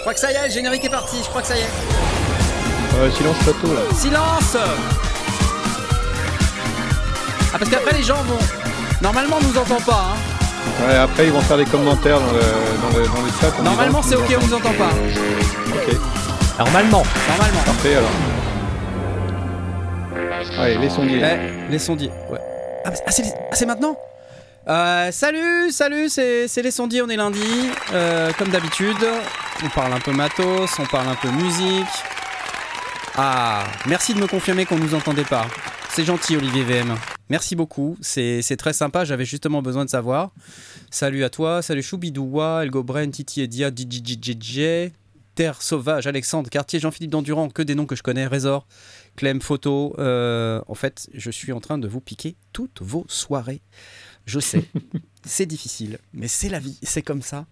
Je crois que ça y est, le générique est parti, je crois que ça y est. Euh, silence plateau là. Silence Ah parce qu'après les gens vont... Normalement on nous entend pas. Hein. Ouais, après ils vont faire des commentaires dans le, dans le, dans le chat. en Normalement c'est ok, on vous entend pas. Ok, Normalement. Normalement. parfait alors. Allez, les sondiers. Eh, les sondiers, ouais. Ah, ah, c'est ah, c'est maintenant? Euh, Salut, salut, c'est c'est les sondiers, on est lundi. Euh, comme d'habitude, on parle un peu matos, on parle un peu musique. Ah, merci de me confirmer qu'on nous entendait pas. C'est gentil, Olivier VM. Merci beaucoup, c'est très sympa, j'avais justement besoin de savoir. Salut à toi, salut Choubidoua, Elgo Bren, Titi Edia, DJJJ, Terre Sauvage, Alexandre, Quartier, Jean-Philippe Dandurand, que des noms que je connais, Résor, Clem Photo. Euh, en fait, je suis en train de vous piquer toutes vos soirées. Je sais, c'est difficile, mais c'est la vie, c'est comme ça.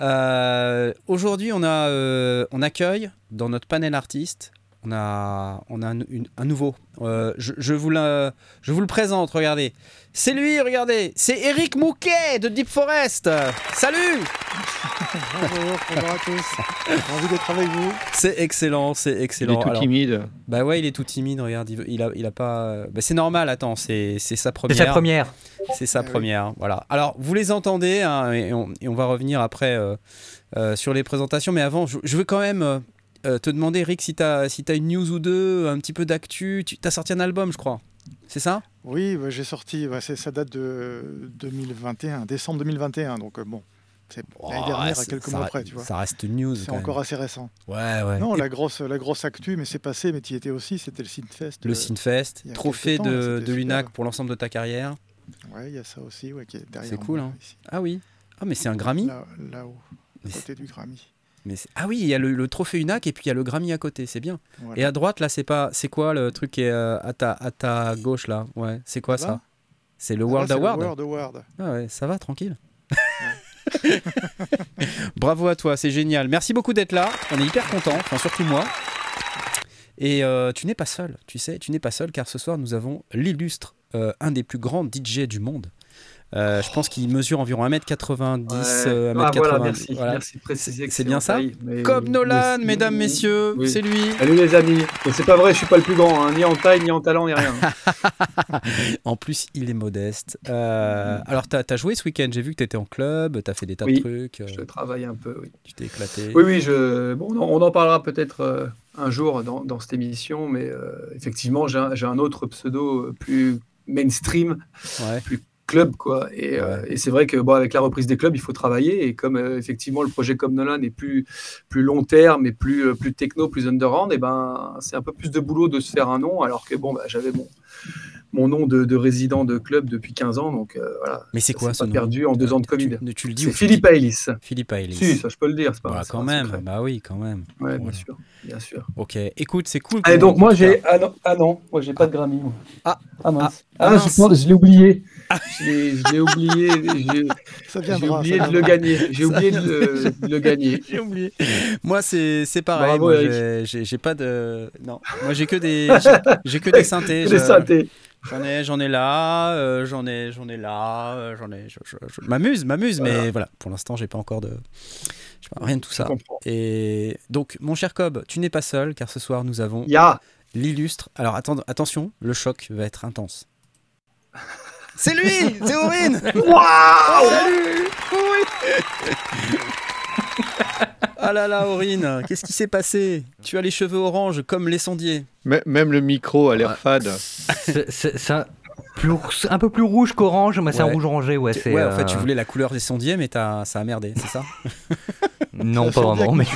Euh, Aujourd'hui, on, euh, on accueille dans notre panel artiste, on a, on a un, une- un nouveau. Euh, je, je vous la- je vous le présente, regardez. C'est lui, regardez, c'est Eric Mouquet de Deep Forest. Salut Bonjour, bonjour à tous. J'ai envie d'être avec vous. C'est excellent, c'est Il excellent. est tout Alors, timide. Bah ouais, il est tout timide, regarde, il, veut- il a, il a pas... Bah c'est normal, attends, c'est c'est sa C'est première. sa première. C'est sa Eh oui. première, voilà. Alors, vous les entendez, hein, et, on, et on va revenir après euh, euh, sur les présentations, mais avant, je, je veux quand même euh, te demander, Eric, si tu as, si as une news ou deux, un petit peu d'actu. Tu as sorti un album, je crois. C'est ça? Oui, bah, j'ai sorti, bah, ça date de 2021, décembre 2021, donc euh, bon, c'est l'année Oh, dernière, à quelques ça, mois près, tu vois. Ça reste une news. C'est encore assez récent. Ouais, ouais. Non, Et la grosse, la grosse actu, mais c'est passé, mais tu y étais aussi, c'était le Synfest. le euh, Synfest, trophée temps, là, de, l'UNAC pour l'ensemble de ta carrière. Ouais, il y a ça aussi, ouais, qui est derrière. C'est cool, hein. ici. Ah oui. Ah, mais c'est un Grammy? Là- Là-haut, Mais à côté du Grammy. Mais ah oui, il y a le, le trophée UNAC et puis il y a le Grammy à côté, c'est bien. Voilà. Et à droite, là, c'est pas, c'est quoi le truc qui est euh, à ta, à ta gauche là? Ouais, c'est quoi Ça C'est le Ah, World le Award. World Award. Ah ouais, ça va, tranquille. Bravo à toi, c'est génial. Merci beaucoup d'être là. On est hyper content, enfin surtout moi. Et euh, tu n'es pas seul, tu sais, tu n'es pas seul car ce soir nous avons l'illustre, euh, un des plus grands DJ du monde. Euh, je pense qu'il mesure environ 1m90, euh, 1m80. Ah, voilà, merci. voilà. Merci de préciser C'est bien ça mais- Comme Nolan, mais- mesdames, messieurs, oui. c'est lui. Salut les amis. C'est pas vrai, je suis pas le plus grand, hein, ni en taille, ni en talent, ni rien. En plus, il est modeste. Euh, alors, tu as, joué ce week-end, j'ai vu que tu étais en club, tu as fait des tas Oui, de trucs, euh, je travaille un peu, oui. tu t'es éclaté. Oui, oui, je... bon, on en- parlera peut-être euh, un jour dans, dans cette émission, mais euh, effectivement, j'ai un, autre pseudo euh, plus mainstream, Ouais. Club, quoi. Et, euh, et c'est vrai que bon, avec la reprise des clubs, il faut travailler. Et comme euh, effectivement le projet comme Nolan est plus, plus long terme et plus, euh, plus techno, plus underground, et ben c'est un peu plus de boulot de se faire un nom, alors que bon, bah, j'avais mon, mon nom de, de résident de club depuis 15 ans, donc euh, voilà. Mais c'est quoi ce pas nom perdu en deux ans de Covid. Tu, tu le dis C'est Philippe Aélis. Philippe Aélis. Si, ça je peux le dire, c'est pas Bah, c'est quand même, secret. bah oui, quand même. Ouais, bien Voilà. sûr, bien sûr. Ok, écoute, c'est cool. Allez, donc moi j'ai. Ah non, ah non, moi j'ai pas de Grammy. moi. Ah. ah mince. Ah, Ah, mince. je, je l'ai oublié. Je l'ai je l'ai oublié. j'ai- oublié de le gagner. J'ai oublié de le, de le gagner. J'ai oublié. Moi, c'est c'est pareil. Bravo, moi, Eric. j'ai- j'ai j'ai pas de. Non, moi, j'ai que des. j'ai- J'ai que des synthés. Des je- synthés. J'en ai, j'en ai là, euh, j'en ai, j'en ai là, euh, j'en ai. Je, je- je m'amuse, m'amuse, mais Voilà. Pour l'instant, j'ai pas encore de. j'ai pas- rien de tout Je ça. Et donc, mon cher Cobb, tu n'es pas seul, car ce soir, nous avons l'illustre. Alors, attends, attention, le choc va être intense. C'est lui, c'est Aurine. Waouh Salut Ah là là, Aurine, qu'est-ce qui s'est passé? Tu as les cheveux orange comme les sondiers. M- Même le micro a l'air Ouais. fade. Ça- plus, un peu plus rouge qu'orange, mais c'est un rouge orangé, ouais. Tu- c'est, ouais, en fait, tu euh, voulais la couleur des sondiers, mais t'as- ça a merdé, c'est ça Non, pas vraiment, mais.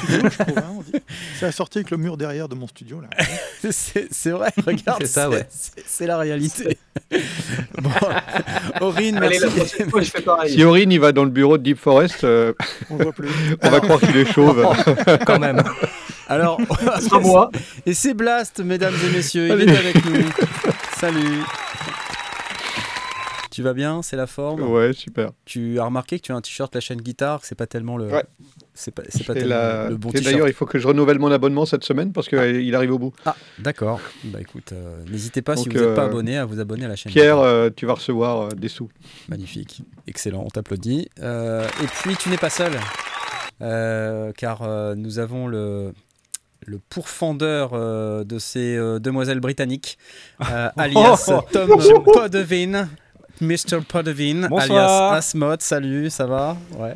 hein, on dit. Ça a sorti avec le mur derrière de mon studio. Là. C'est c'est vrai, regarde, C'est ça, ouais. c'est- c'est la réalité. bon, Aurine, Allez, merci. fois, je fais pareil. Si Aurine il va dans le bureau de Deep Forest, euh, On voit plus. on va croire qu'il est chauve. Quand même. Alors, moi. et c'est Blast, mesdames et messieurs, il Allez. est avec nous. Salut. Tu vas bien C'est la forme Ouais, super. Tu as remarqué que tu as un t-shirt la chaîne guitare, c'est pas tellement le. Ouais. C'est pas, c'est pas tellement la- le bon et t-shirt. D'ailleurs, il faut que je renouvelle mon abonnement cette semaine parce qu'il arrive au bout. Ah, d'accord. Bah écoute, euh, n'hésitez pas si vous n'êtes pas euh, abonné à vous abonner à la chaîne. Pierre, euh, tu vas recevoir euh, des sous. Magnifique, excellent, on t'applaudit. Et puis tu n'es pas seul. car nous avons le, le pourfendeur euh, de ces euh, demoiselles britanniques, euh, alias Tom Podevin. Mr. Bonsoir. alias Asmod, salut, ça va? Ouais.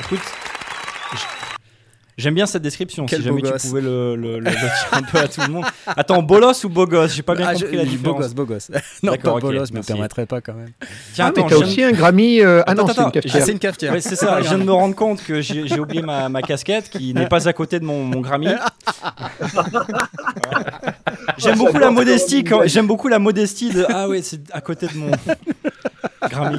Écoute, j'aime bien cette description. Quel si jamais beau tu pouvais le, le- le dire un peu à tout le monde. Attends, bolos ou beau gosse? J'ai pas bien Ah, compris je- la beau différence. gosse, beau gosse. non, D'accord, pas bolos, mais me permettrait pas quand même. Tiens, Ah, mais attends, t'as je viens aussi un Grammy. euh, Ah non, Attends, c'est une Ah, cafetière. c'est une cafetière. Ouais, c'est ça, je viens de me rendre compte que j'ai oublié ma, ma casquette qui n'est pas à côté de mon, mon Grammy. J'aime beaucoup la modestie, j'aime beaucoup la modestie de Ah ouais, c'est à côté de mon Grammy.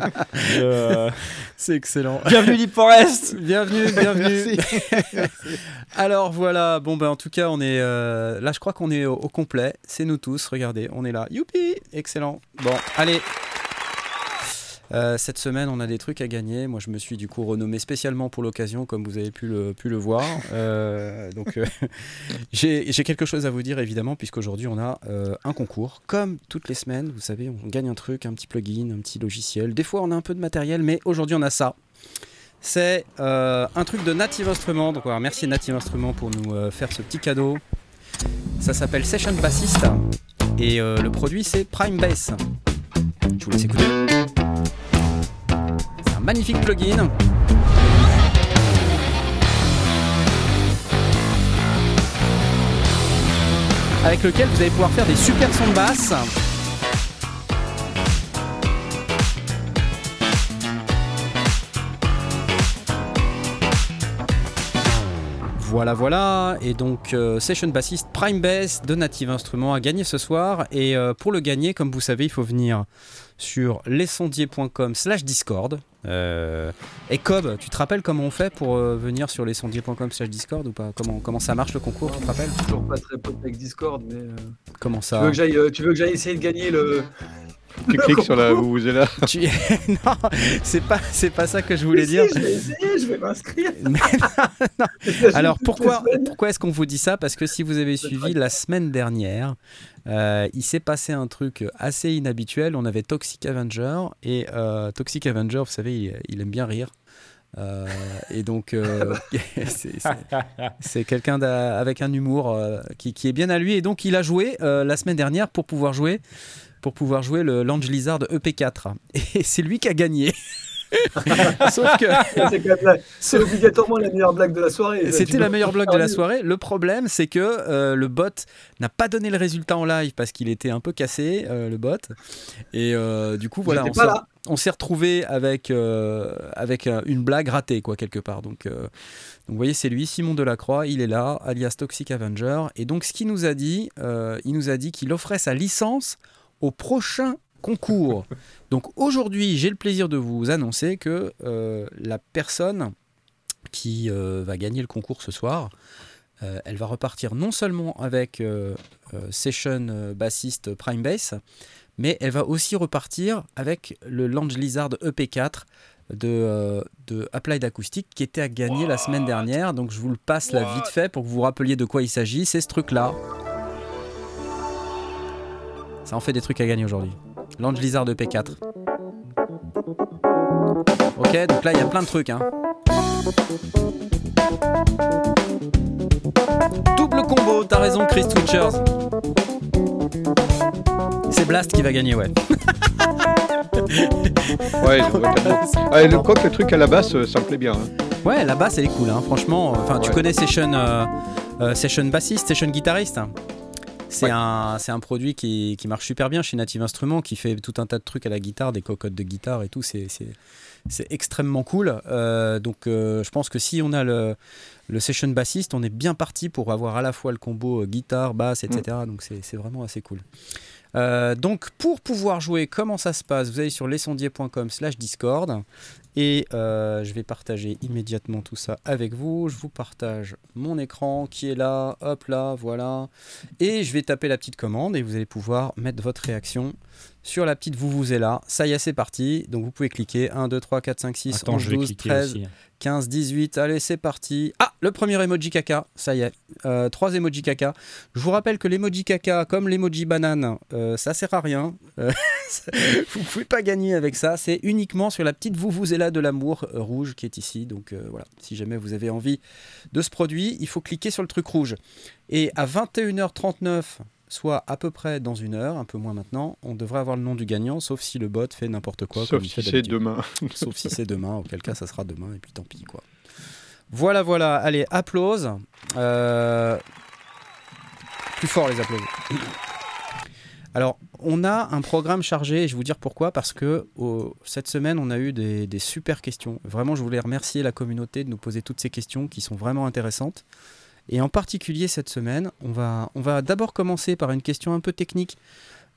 C'est excellent. Bienvenue Deep Forest Bienvenue, bienvenue. Merci. Alors voilà, bon ben en tout cas on est euh, là je crois qu'on est au, au complet, c'est nous tous, regardez, on est là, youpi, excellent. Bon, allez. Euh, cette semaine on a des trucs à gagner, moi je me suis du coup renommé spécialement pour l'occasion comme vous avez pu le, pu le voir. Euh, donc euh, j'ai quelque chose à vous dire évidemment puisqu'aujourd'hui on a un concours, comme toutes les semaines, vous savez on gagne un truc, un petit plugin, un petit logiciel, des fois on a un peu de matériel mais aujourd'hui on a ça. C'est un truc de Native Instruments. Donc, voilà, merci Native Instruments pour nous faire ce petit cadeau. Ça s'appelle Session Bassist. Et le produit, c'est Prime Bass. Je vous laisse écouter. C'est un magnifique plugin. Avec lequel vous allez pouvoir faire des super sons de basse. Voilà, voilà. Et donc, euh, Session Bassist Prime Bass de Native Instruments à gagner ce soir. Et euh, pour le gagner, comme vous savez, il faut venir sur lesondiers.com slash Discord. Euh, et Cobb, tu te rappelles comment on fait pour euh, venir sur lesondiers.com slash Discord ou pas? Comment, comment ça marche le concours, tu te rappelles? Toujours pas très pote avec Discord, mais. euh, Comment tu, ça? veux que j'aille, tu veux que j'aille essayer de gagner le. Tu cliques sur la vous vous êtes là. Tu- Non, c'est pas, c'est pas ça que je voulais dire. Si, je vais essayer, je vais m'inscrire. Alors pourquoi, pourquoi est-ce qu'on vous dit ça? Parce que si vous avez suivi la semaine dernière, euh, il s'est passé un truc assez inhabituel. On avait Toxic Avenger et euh, Toxic Avenger, vous savez, il, il aime bien rire. Euh, et donc, euh, c'est- quelqu'un avec un humour euh, qui, qui est bien à lui. Et donc, il a joué euh, la semaine dernière pour pouvoir jouer, pour pouvoir jouer le Lange Lizard EP4. Et c'est lui qui a gagné. Sauf que. C'est obligatoirement la meilleure blague de la soirée. C'était la meilleure blague de la soirée. Le problème, c'est que euh, le bot n'a pas donné le résultat en live parce qu'il était un peu cassé, euh, le bot. Et euh, du coup, voilà, on s'est- là. on s'est retrouvé avec, euh, avec euh, une blague ratée, quoi, quelque part. Donc, euh, donc vous voyez, c'est lui, Simon Delacroix, il est là, alias Toxic Avenger. Et donc, ce qu'il nous a dit, euh, il nous a dit qu'il offrait sa licence au prochain concours. Donc aujourd'hui, j'ai le plaisir de vous annoncer que euh, la personne qui euh, va gagner le concours ce soir, euh, elle va repartir non seulement avec Session bassiste Prime Bass, mais elle va aussi repartir avec le Lange Lizard EP4 de, de Applied Acoustic qui était à gagner la semaine dernière. Donc je vous le passe là vite fait pour que vous vous rappeliez de quoi il s'agit. C'est ce truc-là. Ça en fait des trucs à gagner aujourd'hui. Lange Lizard EP4. Ok, donc là il y a plein de trucs. Hein. Double combo, t'as raison Chris Twitchers. C'est Blast qui va gagner, ouais. Ouais, je vois. Ouais, le coq, le truc à la basse, euh, ça me plaît bien. hein. Ouais, la basse elle est cool, hein, franchement. Enfin, tu Ouais. connais Session, euh, euh, Session bassiste, Session guitariste. C'est Ouais. un, un produit qui, qui marche super bien chez Native Instruments, qui fait tout un tas de trucs à la guitare, des cocottes de guitare et tout. C'est, extrêmement cool. Euh, donc, euh, je pense que si on a le, le Session bassiste, on est bien parti pour avoir à la fois le combo euh, guitare, basse, etc. Donc, c'est, c'est vraiment assez cool. Euh, donc pour pouvoir jouer, comment ça se passe? Vous allez sur lesondiers.com slash Discord et euh, je vais partager immédiatement tout ça avec vous. Je vous partage mon écran qui est là, hop là, voilà. Et je vais taper la petite commande et vous allez pouvoir mettre votre réaction sur la petite vous vous est là. Ça y est, c'est parti. Donc vous pouvez cliquer 1, 2, 3, 4, 5, 6, Attends, 11, je vais 12, cliquer 13, aussi. 15, 18, allez c'est parti. Ah, le premier emoji caca, ça y est. Euh, trois emojis caca. Je vous rappelle que l'emoji caca, comme l'emoji banane, euh, ça sert à rien. Euh, vous pouvez pas gagner avec ça. C'est uniquement sur la petite là de l'amour euh, rouge qui est ici. Donc voilà, si jamais vous avez envie de ce produit, il faut cliquer sur le truc rouge. Et à 21h39, soit à peu près dans une heure, un peu moins maintenant, on devrait avoir le nom du gagnant, sauf si le bot fait n'importe quoi. Sauf comme si c'est demain. Sauf si c'est demain, auquel cas ça sera demain, et puis tant pis quoi. Voilà, voilà, allez, applause. Euh, Plus fort les applauses. Alors, on a un programme chargé, et je vais vous dire pourquoi, parce que cette semaine, on a eu des, des super questions. Vraiment, je voulais remercier la communauté de nous poser toutes ces questions qui sont vraiment intéressantes. Et en particulier cette semaine, on va, on va d'abord commencer par une question un peu technique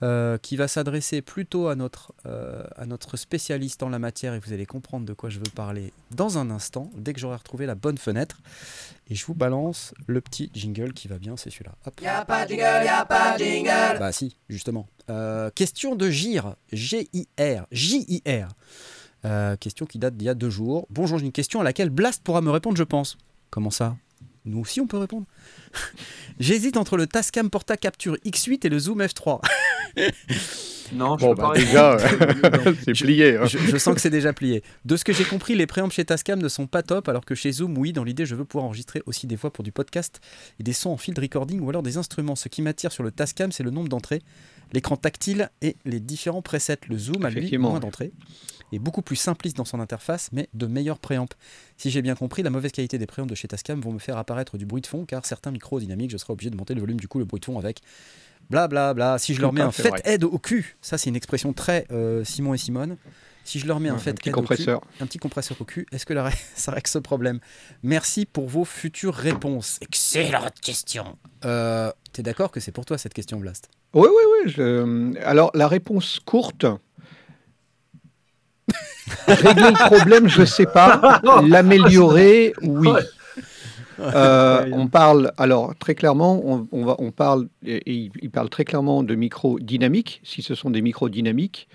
euh, qui va s'adresser plutôt à notre, euh, à notre spécialiste en la matière et vous allez comprendre de quoi je veux parler dans un instant, dès que j'aurai retrouvé la bonne fenêtre. Et je vous balance le petit jingle qui va bien, c'est celui-là. Y'a pas de jingle, y'a pas de jingle. Bah si, justement. Euh, question de GIR, G-I-R, J-I-R. Question qui date d'il y a deux jours. Bonjour, j'ai une question à laquelle Blast pourra me répondre, je pense. Comment ça? Nous aussi, on peut répondre. J'hésite entre le Tascam Porta Capture X8 et le Zoom F3. Non, je Bon, peux bah, pas déjà, répondre. c'est plié. hein. je, je sens que c'est déjà plié. De ce que j'ai compris, les préampes chez Tascam ne sont pas top, alors que chez Zoom, oui, dans l'idée, je veux pouvoir enregistrer aussi des voix pour du podcast et des sons en field recording ou alors des instruments. Ce qui m'attire sur le Tascam, c'est le nombre d'entrées, l'écran tactile et les différents presets. Le Zoom a lui Effectivement, moins ouais. Et beaucoup plus simpliste dans son interface, mais de meilleurs préampes. Si j'ai bien compris, la mauvaise qualité des préampes de chez Tascam vont me faire apparaître du bruit de fond, car certains micros dynamiques, je serai obligé de monter le volume du coup le bruit de fond avec bla bla bla. Si je leur mets un fait aide au cul, ça c'est une expression très euh, Simon et Simone. Si je leur mets un Un fait petit aide au cul, un petit compresseur au cul, est-ce que la- ça règle ce problème? Merci pour vos futures réponses. Excellente question. Euh, T'es d'accord que c'est pour toi cette question, Blast? Oui, oui, oui. je- Alors, la réponse courte. Régler le problème, je sais pas. L'améliorer, oui. Euh, on parle, alors très clairement, on, on va, on parle, et, il- il parle très clairement de micros dynamiques, si ce sont des micros dynamiques.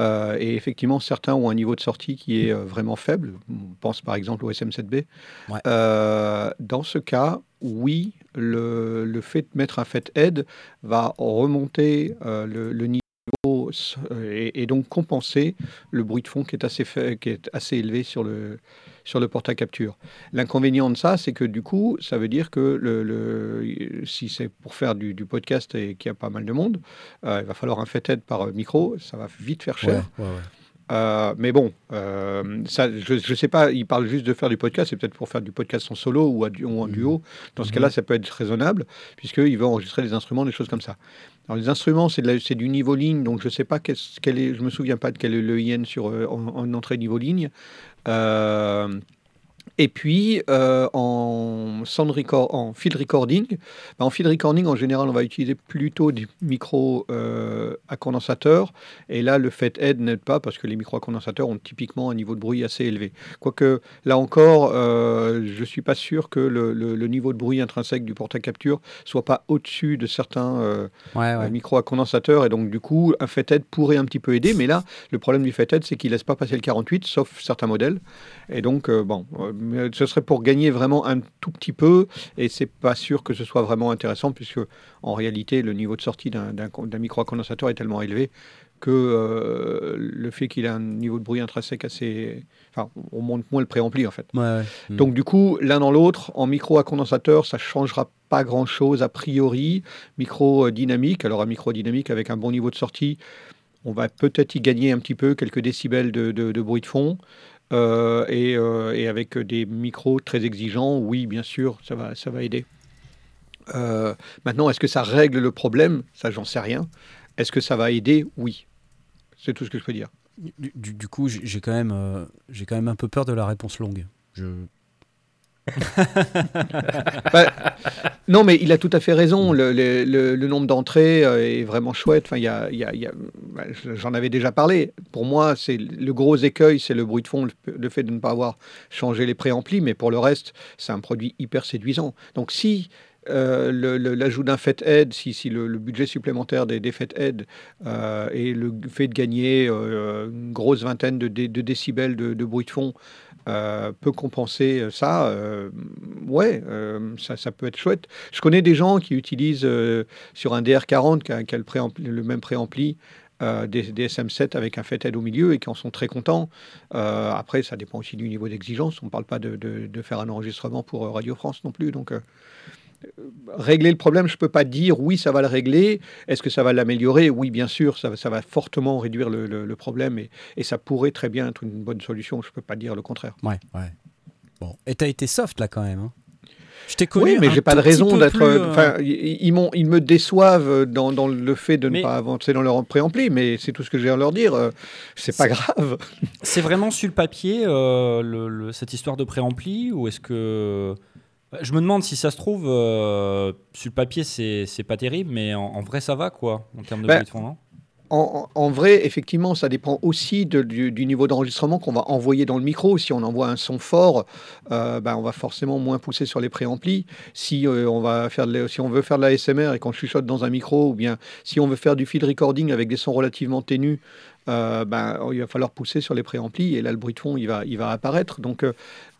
Euh, et effectivement, certains ont un niveau de sortie qui est euh, vraiment faible. On pense par exemple au SM7B. Ouais. Euh, dans ce cas, oui, le, le fait de mettre un fait aide va remonter euh, le, le niveau s- et, donc compenser le bruit de fond qui est assez, élevé sur le, sur le porte à capture. L'inconvénient de ça, c'est que du coup, ça veut dire que le, si c'est pour faire du, podcast et qu'il y a pas mal de monde, euh, il va falloir un fait aide par euh, micro, ça va vite faire cher. Euh, mais bon, euh, ça, je ne sais pas, il parle juste de faire du podcast, c'est peut-être pour faire du podcast en solo ou, à du- ou en duo. Dans ce cas-là, ça peut être raisonnable, puisqu'il veut enregistrer des instruments, des choses comme ça. Alors, les instruments, c'est du niveau ligne, donc je ne sais pas quel, quel est, je me souviens pas de quel est le IN sur, euh, en, en entrée niveau ligne. Euh, et puis, euh, en, sound record, en field recording, bah, en field recording, en général, on va utiliser plutôt des micros euh, à condensateur. Et là, le fait aide n'aide pas parce que les micros à condensateur ont typiquement un niveau de bruit assez élevé. Quoique, là encore, euh, je ne suis pas sûr que le, le- le niveau de bruit intrinsèque du porte à capture soit pas au-dessus de certains euh, Ouais, ouais. micros à condensateur. Et donc, du coup, un fait aide pourrait un petit peu aider. Mais là, le problème du fait aide, c'est qu'il ne laisse pas passer le 48, sauf certains modèles. Et donc, bon, mais ce serait pour gagner vraiment un tout petit peu, et c'est pas sûr que ce soit vraiment intéressant, puisque en réalité, le niveau de sortie d'un d'un con- d'un micro à condensateur est tellement élevé que euh, le fait qu'il ait un niveau de bruit intrinsèque assez... Enfin, on monte moins le préampli, en fait. Ouais, ouais. Mm. Donc du coup, l'un dans l'autre, en micro à condensateur, ça changera pas grand-chose a priori. Micro euh, dynamique, alors un micro dynamique avec un bon niveau de sortie, on va peut-être y gagner un petit peu, quelques décibels de, de- de bruit de fond. Euh, et, euh, et avec des micros très exigeants, oui, bien sûr, ça va, ça va aider. Euh, maintenant, est-ce que ça règle le problème? Ça, j'en sais rien. Est-ce que ça va aider? Oui. C'est tout ce que je peux dire. Du, du- coup, j'ai quand même, j'ai quand même un peu peur de la réponse longue. Je... Non, mais il a tout à fait raison. Le, nombre d'entrées euh, est vraiment chouette. Enfin, y a, bah, j'en avais déjà parlé. Pour moi, c'est le gros écueil, c'est le bruit de fond, le, fait de ne pas avoir changé les préamplis. Mais pour le reste, c'est un produit hyper séduisant. Donc, si euh, l'ajout d'un fait aide, si, le, budget supplémentaire des, des fait euh, et le fait de gagner une grosse vingtaine de, dé- de décibels de bruit de fond euh, peut compenser ça, euh, ouais, euh, ça, peut être chouette. Je connais des gens qui utilisent euh, sur un DR40 qui le, même préampli. euh, des, des SM7 avec un FET-Head au milieu et qui en sont très contents. Euh, après, ça dépend aussi du niveau d'exigence. On ne parle pas de, de- faire un enregistrement pour euh, Radio France non plus. Donc, euh, régler le problème, je ne peux pas dire oui, ça va le régler. Est-ce que ça va l'améliorer? Oui, bien sûr, ça, va- ça va fortement réduire le, le- le problème et, et ça pourrait très bien être une bonne solution. Je ne peux pas dire le contraire. Ouais, ouais. Bon, et t'as été soft là quand même. hein? Je t'ai connu. Oui, mais j'ai pas de raison d'être. euh, ils, ils me déçoivent dans, dans le fait de Mais- ne pas avancer dans leur préampli, mais c'est tout ce que j'ai à leur dire. euh, C'est pas grave. C'est vraiment sur le papier euh, le- cette histoire de préampli ou est-ce que je me demande si ça se trouve euh, sur le papier c'est c'est pas terrible mais en, en vrai ça va quoi en termes de Ben, bruit de fond non En, vrai, effectivement, ça dépend aussi de- du, du niveau d'enregistrement qu'on va envoyer dans le micro. Si on envoie un son fort, euh, ben, on va forcément moins pousser sur les préamplis. Si, euh, on va faire de si on veut faire de la SMR et qu'on chuchote dans un micro, ou bien si on veut faire du field recording avec des sons relativement ténus, euh, ben, il va falloir pousser sur les préamplis et là, le bruit de fond, il va, il va apparaître. Donc, euh,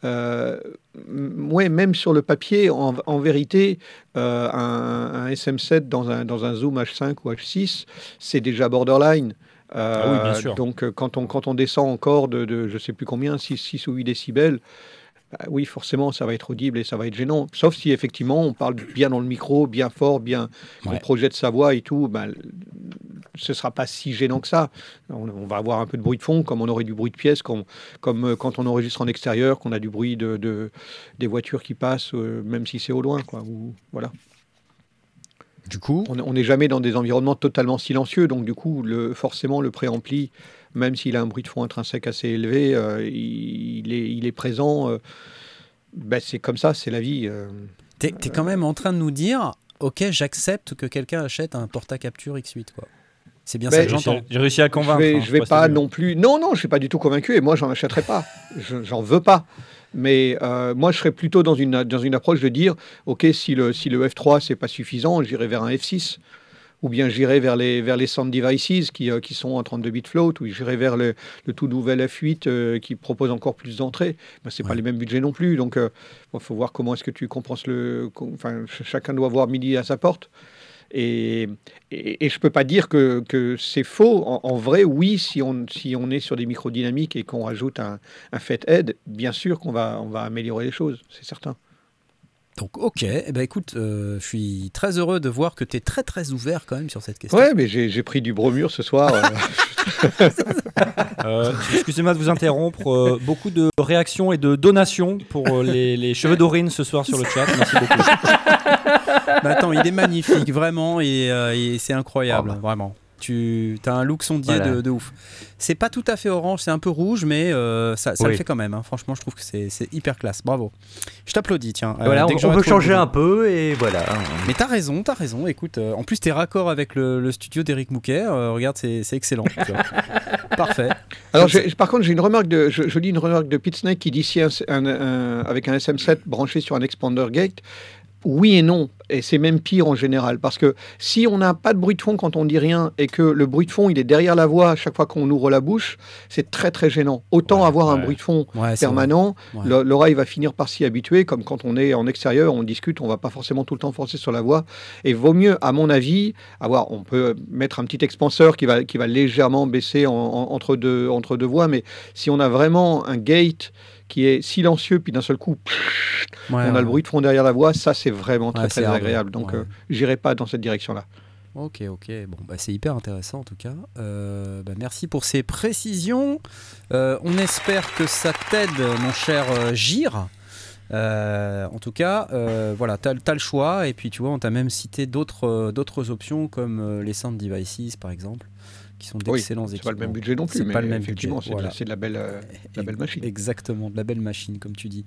euh, ouais, même sur le papier, en, en vérité, euh, un, un SM7 dans un, dans un Zoom H5 ou H6, c'est déjà borderline. Ah oui, bien sûr. Donc, quand on, quand on descend encore de, de je sais plus combien, 6, 6 ou 8 décibels, oui, forcément, ça va être audible et ça va être gênant. Sauf si, effectivement, on parle bien dans le micro, bien fort, bien, on Ouais. projette sa voix et tout, bah, ce sera pas si gênant que ça. On, on va avoir un peu de bruit de fond, comme on aurait du bruit de pièce, comme, comme euh, quand on enregistre en extérieur, qu'on a du bruit de, de- des voitures qui passent, euh, même si c'est au loin. Quoi, ou, voilà. Du coup, On on n'est jamais dans des environnements totalement silencieux, donc du coup, le, forcément, le préampli, même s'il a un bruit de fond intrinsèque assez élevé, euh, il, est, il est présent. euh, ben, c'est comme ça, c'est la vie. euh. t'es es quand même en train de nous dire, ok, j'accepte que quelqu'un achète un porta-capture X8 quoi. C'est bien Ben, ça que J'ai j'entends. j'ai réussi à le Je convaincre vais, hein, je vais pas non plus. Non, non, je suis pas du tout convaincu et moi, j'en achèterai pas. Je- J'en veux pas. Mais euh, moi, je serais plutôt dans une, dans une approche de dire ok, si le, si le F3 c'est pas suffisant, j'irai vers un F6. Ou bien j'irai vers les, vers les Sound Devices qui, euh, qui sont en 32 bits float, ou j'irai vers le, le tout nouvel F8 euh, qui propose encore plus d'entrées. Ben, c'est pas Ouais. les mêmes budgets non plus. Donc, il faut voir comment est-ce que tu compenses le. Enfin, ch- chacun doit voir midi à sa porte. Et, et, et je peux pas dire que, que c'est faux. En, en vrai, oui, si on, si on est sur des microdynamiques et qu'on rajoute un, un FET-Head, bien sûr qu'on va, on va améliorer les choses, c'est certain. Donc, ok, eh ben, écoute, euh, je suis très heureux de voir que tu es très très ouvert quand même sur cette question. Ouais, mais j'ai pris du bromure ce soir. euh, Euh, Excusez-moi de vous interrompre. euh, beaucoup de réactions et de donations pour les, les cheveux d'Aurine ce soir sur le chat. Merci beaucoup. Mais attends, il est magnifique, vraiment, et, euh, et c'est incroyable, Ah bah. vraiment. Tu as un look sondier Voilà. de, de ouf. C'est pas tout à fait orange, c'est un peu rouge, mais euh, ça, ça Oui. le fait quand même. hein. Franchement, je trouve que c'est hyper classe. Bravo. Je t'applaudis, tiens. Euh, Voilà, dès on, que j'aurai on peut changer un peu et voilà. Mais t'as raison, t'as raison. Écoute, euh, en plus, t'es raccord avec le, le studio d'Eric Mouquet. Euh, regarde, c'est excellent. Parfait. Alors, par contre, j'ai une remarque de, je, je lis une remarque de Pete Snake qui dit si un, un- un- avec un SM7 branché sur un expander gate, oui et non. Et c'est même pire en général. Parce que si on n'a pas de bruit de fond quand on dit rien et que le bruit de fond, il est derrière la voix à chaque fois qu'on ouvre la bouche, c'est très très gênant. Autant Ouais, avoir un bruit de fond Ouais, permanent, l'oreille va finir par s'y habituer, comme quand on est en extérieur, on discute, on va pas forcément tout le temps forcer sur la voix. Et vaut mieux, à mon avis, avoir, on peut mettre un petit expanseur qui va, qui va légèrement baisser en- en- entre, deux, entre deux voix, mais si on a vraiment un gate qui est silencieux, puis d'un seul coup, Ouais, on a ouais. le bruit de fond derrière la voix, ça c'est vraiment très Ouais, très agréable. Donc euh, j'irai pas dans cette direction-là. Ok, ok. Bon, bah, c'est hyper intéressant en tout cas. Euh, bah, merci pour ces précisions. Euh, on espère que ça t'aide, mon cher Gire. Euh, en tout cas, euh, voilà, tu as, le choix. Et puis, tu vois, on t'a même cité d'autres euh, d'autres options comme les Sound Devices, par exemple, qui sont Oui, d'excellents C'est équipements. pas le même budget non plus, C'est mais pas le même effectivement, budget, c'est de, voilà. la- c'est de la belle, euh, de la belle machine. Exactement, de la belle machine, comme tu dis.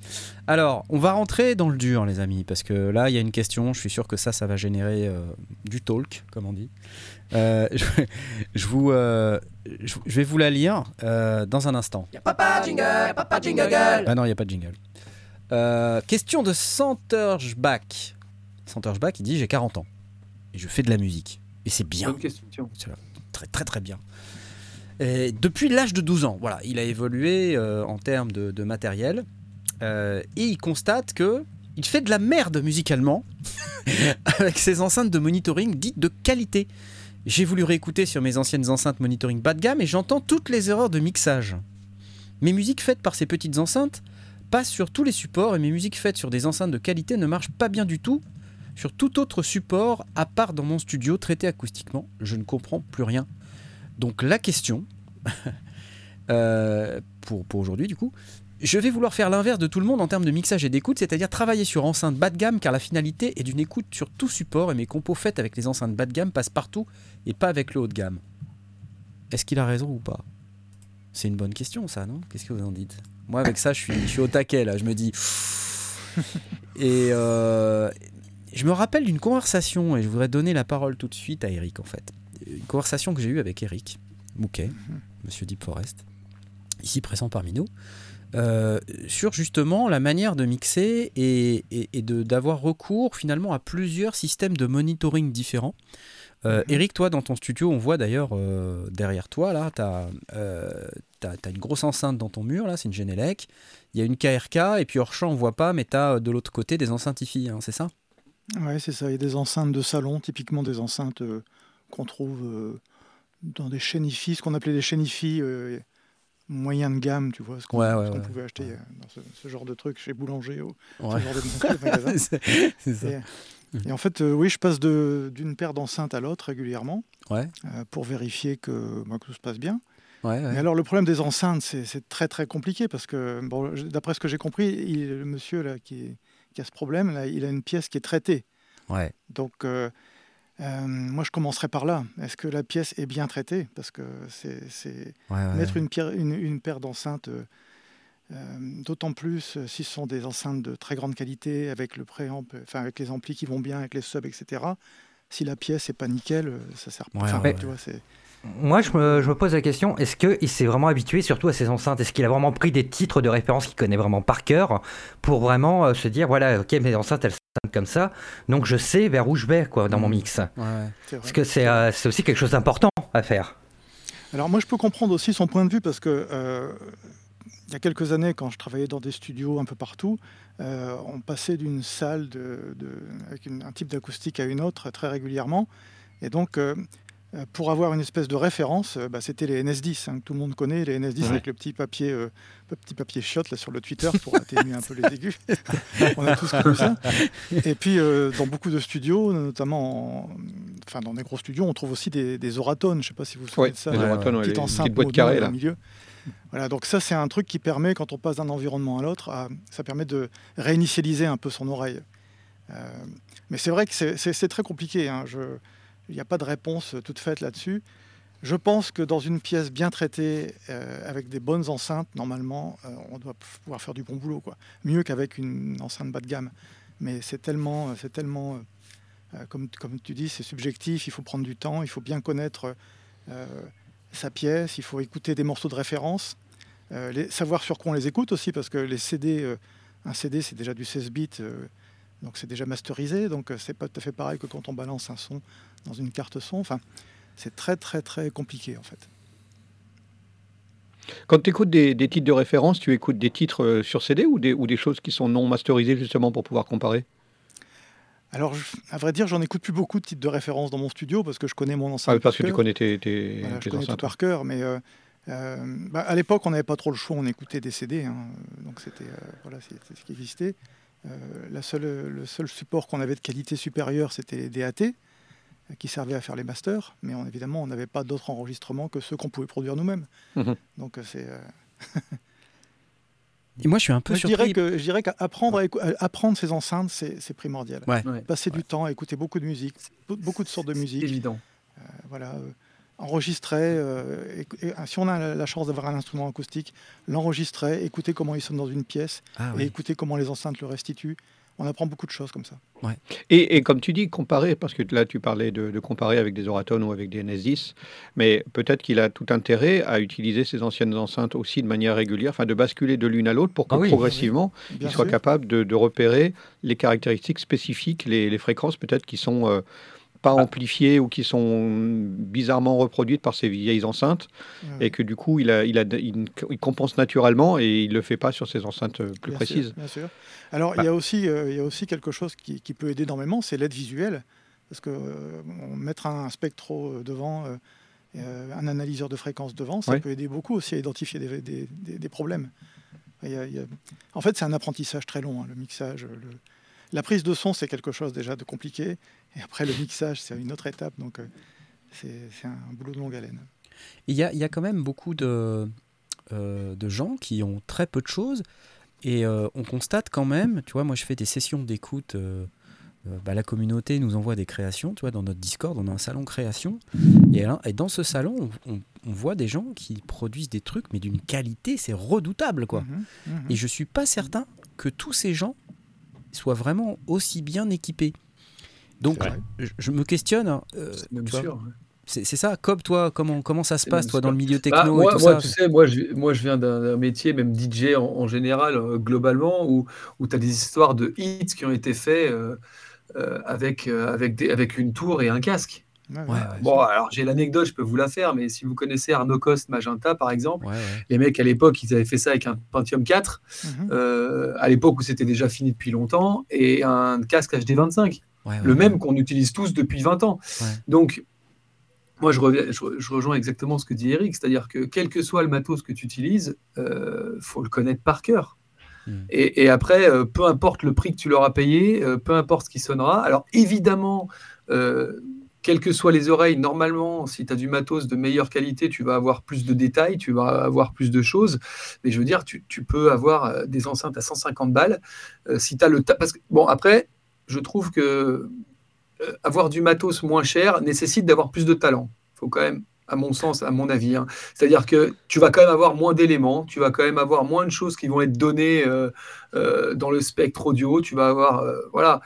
Alors, on va rentrer dans le dur, les amis, parce que là, il y a une question. Je suis sûr que ça, ça va générer euh, du talk, comme on dit. Euh, je, je vous, euh, je, je vais vous la lire euh, dans un instant. Y'a papa jingle, y'a papa jingle. Ah non, il n'y a pas de jingle. Euh, question de Santersbach. Santersbach, il dit J'ai 40 ans et je fais de la musique. Et c'est bien. Bonne question. Très très bien. Depuis l'âge de 12 ans, voilà, il a évolué euh, en termes de, de matériel. Euh, et il constate que il fait de la merde musicalement avec ses enceintes de monitoring dites de qualité. J'ai voulu réécouter sur mes anciennes enceintes monitoring bas de gamme et j'entends toutes les erreurs de mixage. Mes musiques faites par ces petites enceintes passent sur tous les supports et mes musiques faites sur des enceintes de qualité ne marchent pas bien du tout sur tout autre support à part dans mon studio traité acoustiquement. Je ne comprends plus rien. Donc la question, euh, pour, pour aujourd'hui du coup, je vais vouloir faire l'inverse de tout le monde en termes de mixage et d'écoute, c'est-à-dire travailler sur enceinte bas de gamme car la finalité est d'une écoute sur tout support et mes compos faites avec les enceintes bas de gamme passent partout et pas avec le haut de gamme. Est-ce qu'il a raison ou pas? C'est une bonne question ça, non? Qu'est-ce que vous en dites? Moi avec ça je suis, au taquet là, je me dis... Et euh, je me rappelle d'une conversation et je voudrais donner la parole tout de suite à Eric en fait. Une conversation que j'ai eue avec Eric Mouquet, monsieur Deep Forest, ici présent parmi nous. Euh, sur justement la manière de mixer et, et- et de- d'avoir recours finalement à plusieurs systèmes de monitoring différents. Euh, Eric, toi dans ton studio, on voit d'ailleurs euh, derrière toi, là, tu as, une grosse enceinte dans ton mur, là, c'est une Genelec. Il y a une KRK et puis hors champ, on voit pas, mais tu as de l'autre côté des enceintes hi c'est ça? Ouais, c'est ça. Il y a des enceintes de salon, typiquement des enceintes euh, qu'on trouve euh, dans des hi ce qu'on appelait des hi euh, moyen de gamme, tu vois, ce qu'on Ouais, ouais, ce qu'on ouais. pouvait acheter euh, dans ce, ce genre de truc chez Boulanger ou ce genre de, magasin. ça. Et, et en fait, oui, je passe de- d'une paire d'enceintes à l'autre régulièrement pour vérifier que, bah, que tout se passe bien. ouais, Mais alors, le problème des enceintes, c'est très très compliqué parce que, bon, d'après ce que j'ai compris, il- le monsieur là, qui, qui a ce problème, là, il a une pièce qui est traitée. ouais. Donc, euh, euh, moi, je commencerai par là. Est-ce que la pièce est bien traitée? Parce que c'est c'est ouais, ouais. mettre une, pierre- une, une paire d'enceintes, euh, d'autant plus si ce sont des enceintes de très grande qualité, avec le préamp, enfin avec les amplis qui vont bien, avec les subs, etc. Si la pièce est pas nickel, ça sert pas. Enfin, tu vois, c'est Moi, je me, je me pose la question est-ce qu'il s'est vraiment habitué surtout à ces enceintes? Est-ce qu'il a vraiment pris des titres de référence qu'il connaît vraiment par cœur pour vraiment euh, se dire voilà, ok, mes enceintes elles sonnent comme ça, donc je sais vers où je vais quoi dans mon mix? Ouais. Parce que c'est euh, c'est aussi quelque chose d'important à faire. Alors moi, je peux comprendre aussi son point de vue parce que euh, il y a quelques années, quand je travaillais dans des studios un peu partout, on passait d'une salle de, de- avec une- un type d'acoustique à une autre très régulièrement. Et donc, pour avoir une espèce de référence, euh, bah, c'était les NS10 hein, que tout le monde connaît, les NS10 Ouais. avec le petit papier, euh, le petit papier shot là sur le Twitter pour atténuer un peu les aigus. on a tous connu ça. Et puis, euh, dans beaucoup de studios, notamment, en- enfin dans des gros studios, on trouve aussi des, des oratones. Je ne sais pas si vous vous souvenez Ouais, de ça les ouais, oratones, ouais, enceinte carrées au là. milieu. Voilà, donc ça c'est un truc qui permet, quand on passe d'un environnement à l'autre, à- ça permet de réinitialiser un peu son oreille. Euh, mais c'est vrai que c'est très compliqué. hein. Je- Il n'y a pas de réponse toute faite là-dessus. Je pense que dans une pièce bien traitée, euh, avec des bonnes enceintes, normalement, euh, on doit pouvoir faire du bon boulot. Quoi. Mieux qu'avec une enceinte bas de gamme. Mais c'est tellement, c'est tellement euh, comme, tu dis, c'est subjectif, il faut prendre du temps, il faut bien connaître euh, sa pièce, il faut écouter des morceaux de référence, euh, savoir sur quoi on les écoute aussi, parce que les CD, euh, un CD c'est déjà du 16 bits, euh, donc c'est déjà masterisé, donc euh, c'est pas tout à fait pareil que quand on balance un son dans une carte son. Enfin, c'est très très très compliqué en fait. Quand tu écoutes des, des titres de référence, tu écoutes des titres euh, sur CD ou des, ou des choses qui sont non masterisées justement pour pouvoir comparer? Alors, à vrai dire, j'en écoute plus beaucoup de titres de référence dans mon studio parce que je connais mon enceinte. ah, Parce que tu connais tes, tes, Voilà, je connais tout par cœur, mais euh, euh, bah, à l'époque, on n'avait pas trop le choix, on écoutait des CD, hein, donc c'était euh, voilà, c'était ce qui existait. Euh, la seule, le seul support qu'on avait de qualité supérieure, c'était les DAT, euh, qui servaient à faire les masters, mais on- évidemment, on n'avait pas d'autres enregistrements que ceux qu'on pouvait produire nous-mêmes. Mhm. Donc euh, c'est. euh, Et moi, je suis un peu moi, surpris. dirais que je dirais qu'apprendre à apprendre ces enceintes, c'est c'est primordial. Ouais. Ouais, Passer du temps à écouter beaucoup de musique, be- beaucoup de sortes de musique. évident. voilà, euh, enregistrer, euh, et, si on a la, chance d'avoir un instrument acoustique, l'enregistrer, écouter comment il sonne dans une pièce Ah et oui. écouter comment les enceintes le restituent. On apprend beaucoup de choses comme ça. Et, et comme tu dis, comparer, parce que là tu parlais de, de comparer avec des Oratones ou avec des NS10, mais peut-être qu'il a tout intérêt à utiliser ces anciennes enceintes aussi de manière régulière, enfin de basculer de l'une à l'autre pour que Ah oui. progressivement il soit sûr. capable de, de repérer les caractéristiques spécifiques, les, les fréquences peut-être qui sont euh, pas amplifiées ou qui sont bizarrement reproduites par ces vieilles enceintes Ouais. et que du coup il, a, il, a, il, il compense naturellement et il le fait pas sur ces enceintes euh, plus Bien précises. sûr, bien sûr. Alors, il, y a aussi, euh, il y a aussi quelque chose qui, qui peut aider énormément, c'est l'aide visuelle. Parce que euh, mettre un spectro devant, euh, un analyseur de fréquence devant, ça Oui. peut aider beaucoup aussi à identifier des, des- des- des problèmes. Il y a- il y a- En fait, c'est un apprentissage très long, hein, le mixage. le- La prise de son, c'est quelque chose déjà de compliqué. Et après, le mixage, c'est une autre étape. Donc, euh, c'est un boulot de longue haleine. Il y a, il y a quand même beaucoup de, euh, de gens qui ont très peu de choses et euh, on constate quand même, tu vois, moi je fais des sessions d'écoute, euh, bah, la communauté nous envoie des créations, tu vois, dans notre Discord, on a un salon création et, et dans ce salon, on, on- on voit des gens qui produisent des trucs mais d'une qualité, c'est redoutable quoi. Mhm, mhm. Et je suis pas certain que tous ces gens soient vraiment aussi bien équipés. Donc je, je me questionne, hein, euh, C'est sûr. ça, Cobb, toi, comment, comment ça se passe, toi, dans le milieu Bah, techno moi, et tout moi, ça tu sais, moi, je, moi, je viens d'un d'un métier, même DJ en, en général, euh, globalement, où, où tu as des histoires de hits qui ont été faits euh, euh, avec, euh, avec, des, avec une tour et un casque. Ouais, ouais. Bon, alors j'ai l'anecdote, je peux vous la faire, mais si vous connaissez Arnaud Coste Magenta, par exemple, les mecs à l'époque, ils avaient fait ça avec un Pentium 4, Mhm. euh, à l'époque où c'était déjà fini depuis longtemps, et un casque HD25 Ouais, ouais, le même qu'on utilise tous depuis 20 ans. Donc, moi, je, reviens, je, je rejoins exactement ce que dit Eric, c'est-à-dire que quel que soit le matos que tu utilises, il faut le connaître par cœur. Mm. Et, et après, euh, peu importe le prix que tu leur as payé, euh, peu importe ce qui sonnera. Alors, évidemment, euh, quelles que soient les oreilles, normalement, si tu as du matos de meilleure qualité, tu vas avoir plus de détails, tu vas avoir plus de choses. Mais je veux dire, tu, peux avoir euh, des enceintes à 150 balles. euh, si as le Bon, après, je trouve que euh, avoir du matos moins cher nécessite d'avoir plus de talent. Il faut quand même, à mon sens, à mon avis. hein. C'est-à-dire que tu vas quand même avoir moins d'éléments, tu vas quand même avoir moins de choses qui vont être données dans le spectre audio. Tu vas avoir. voilà.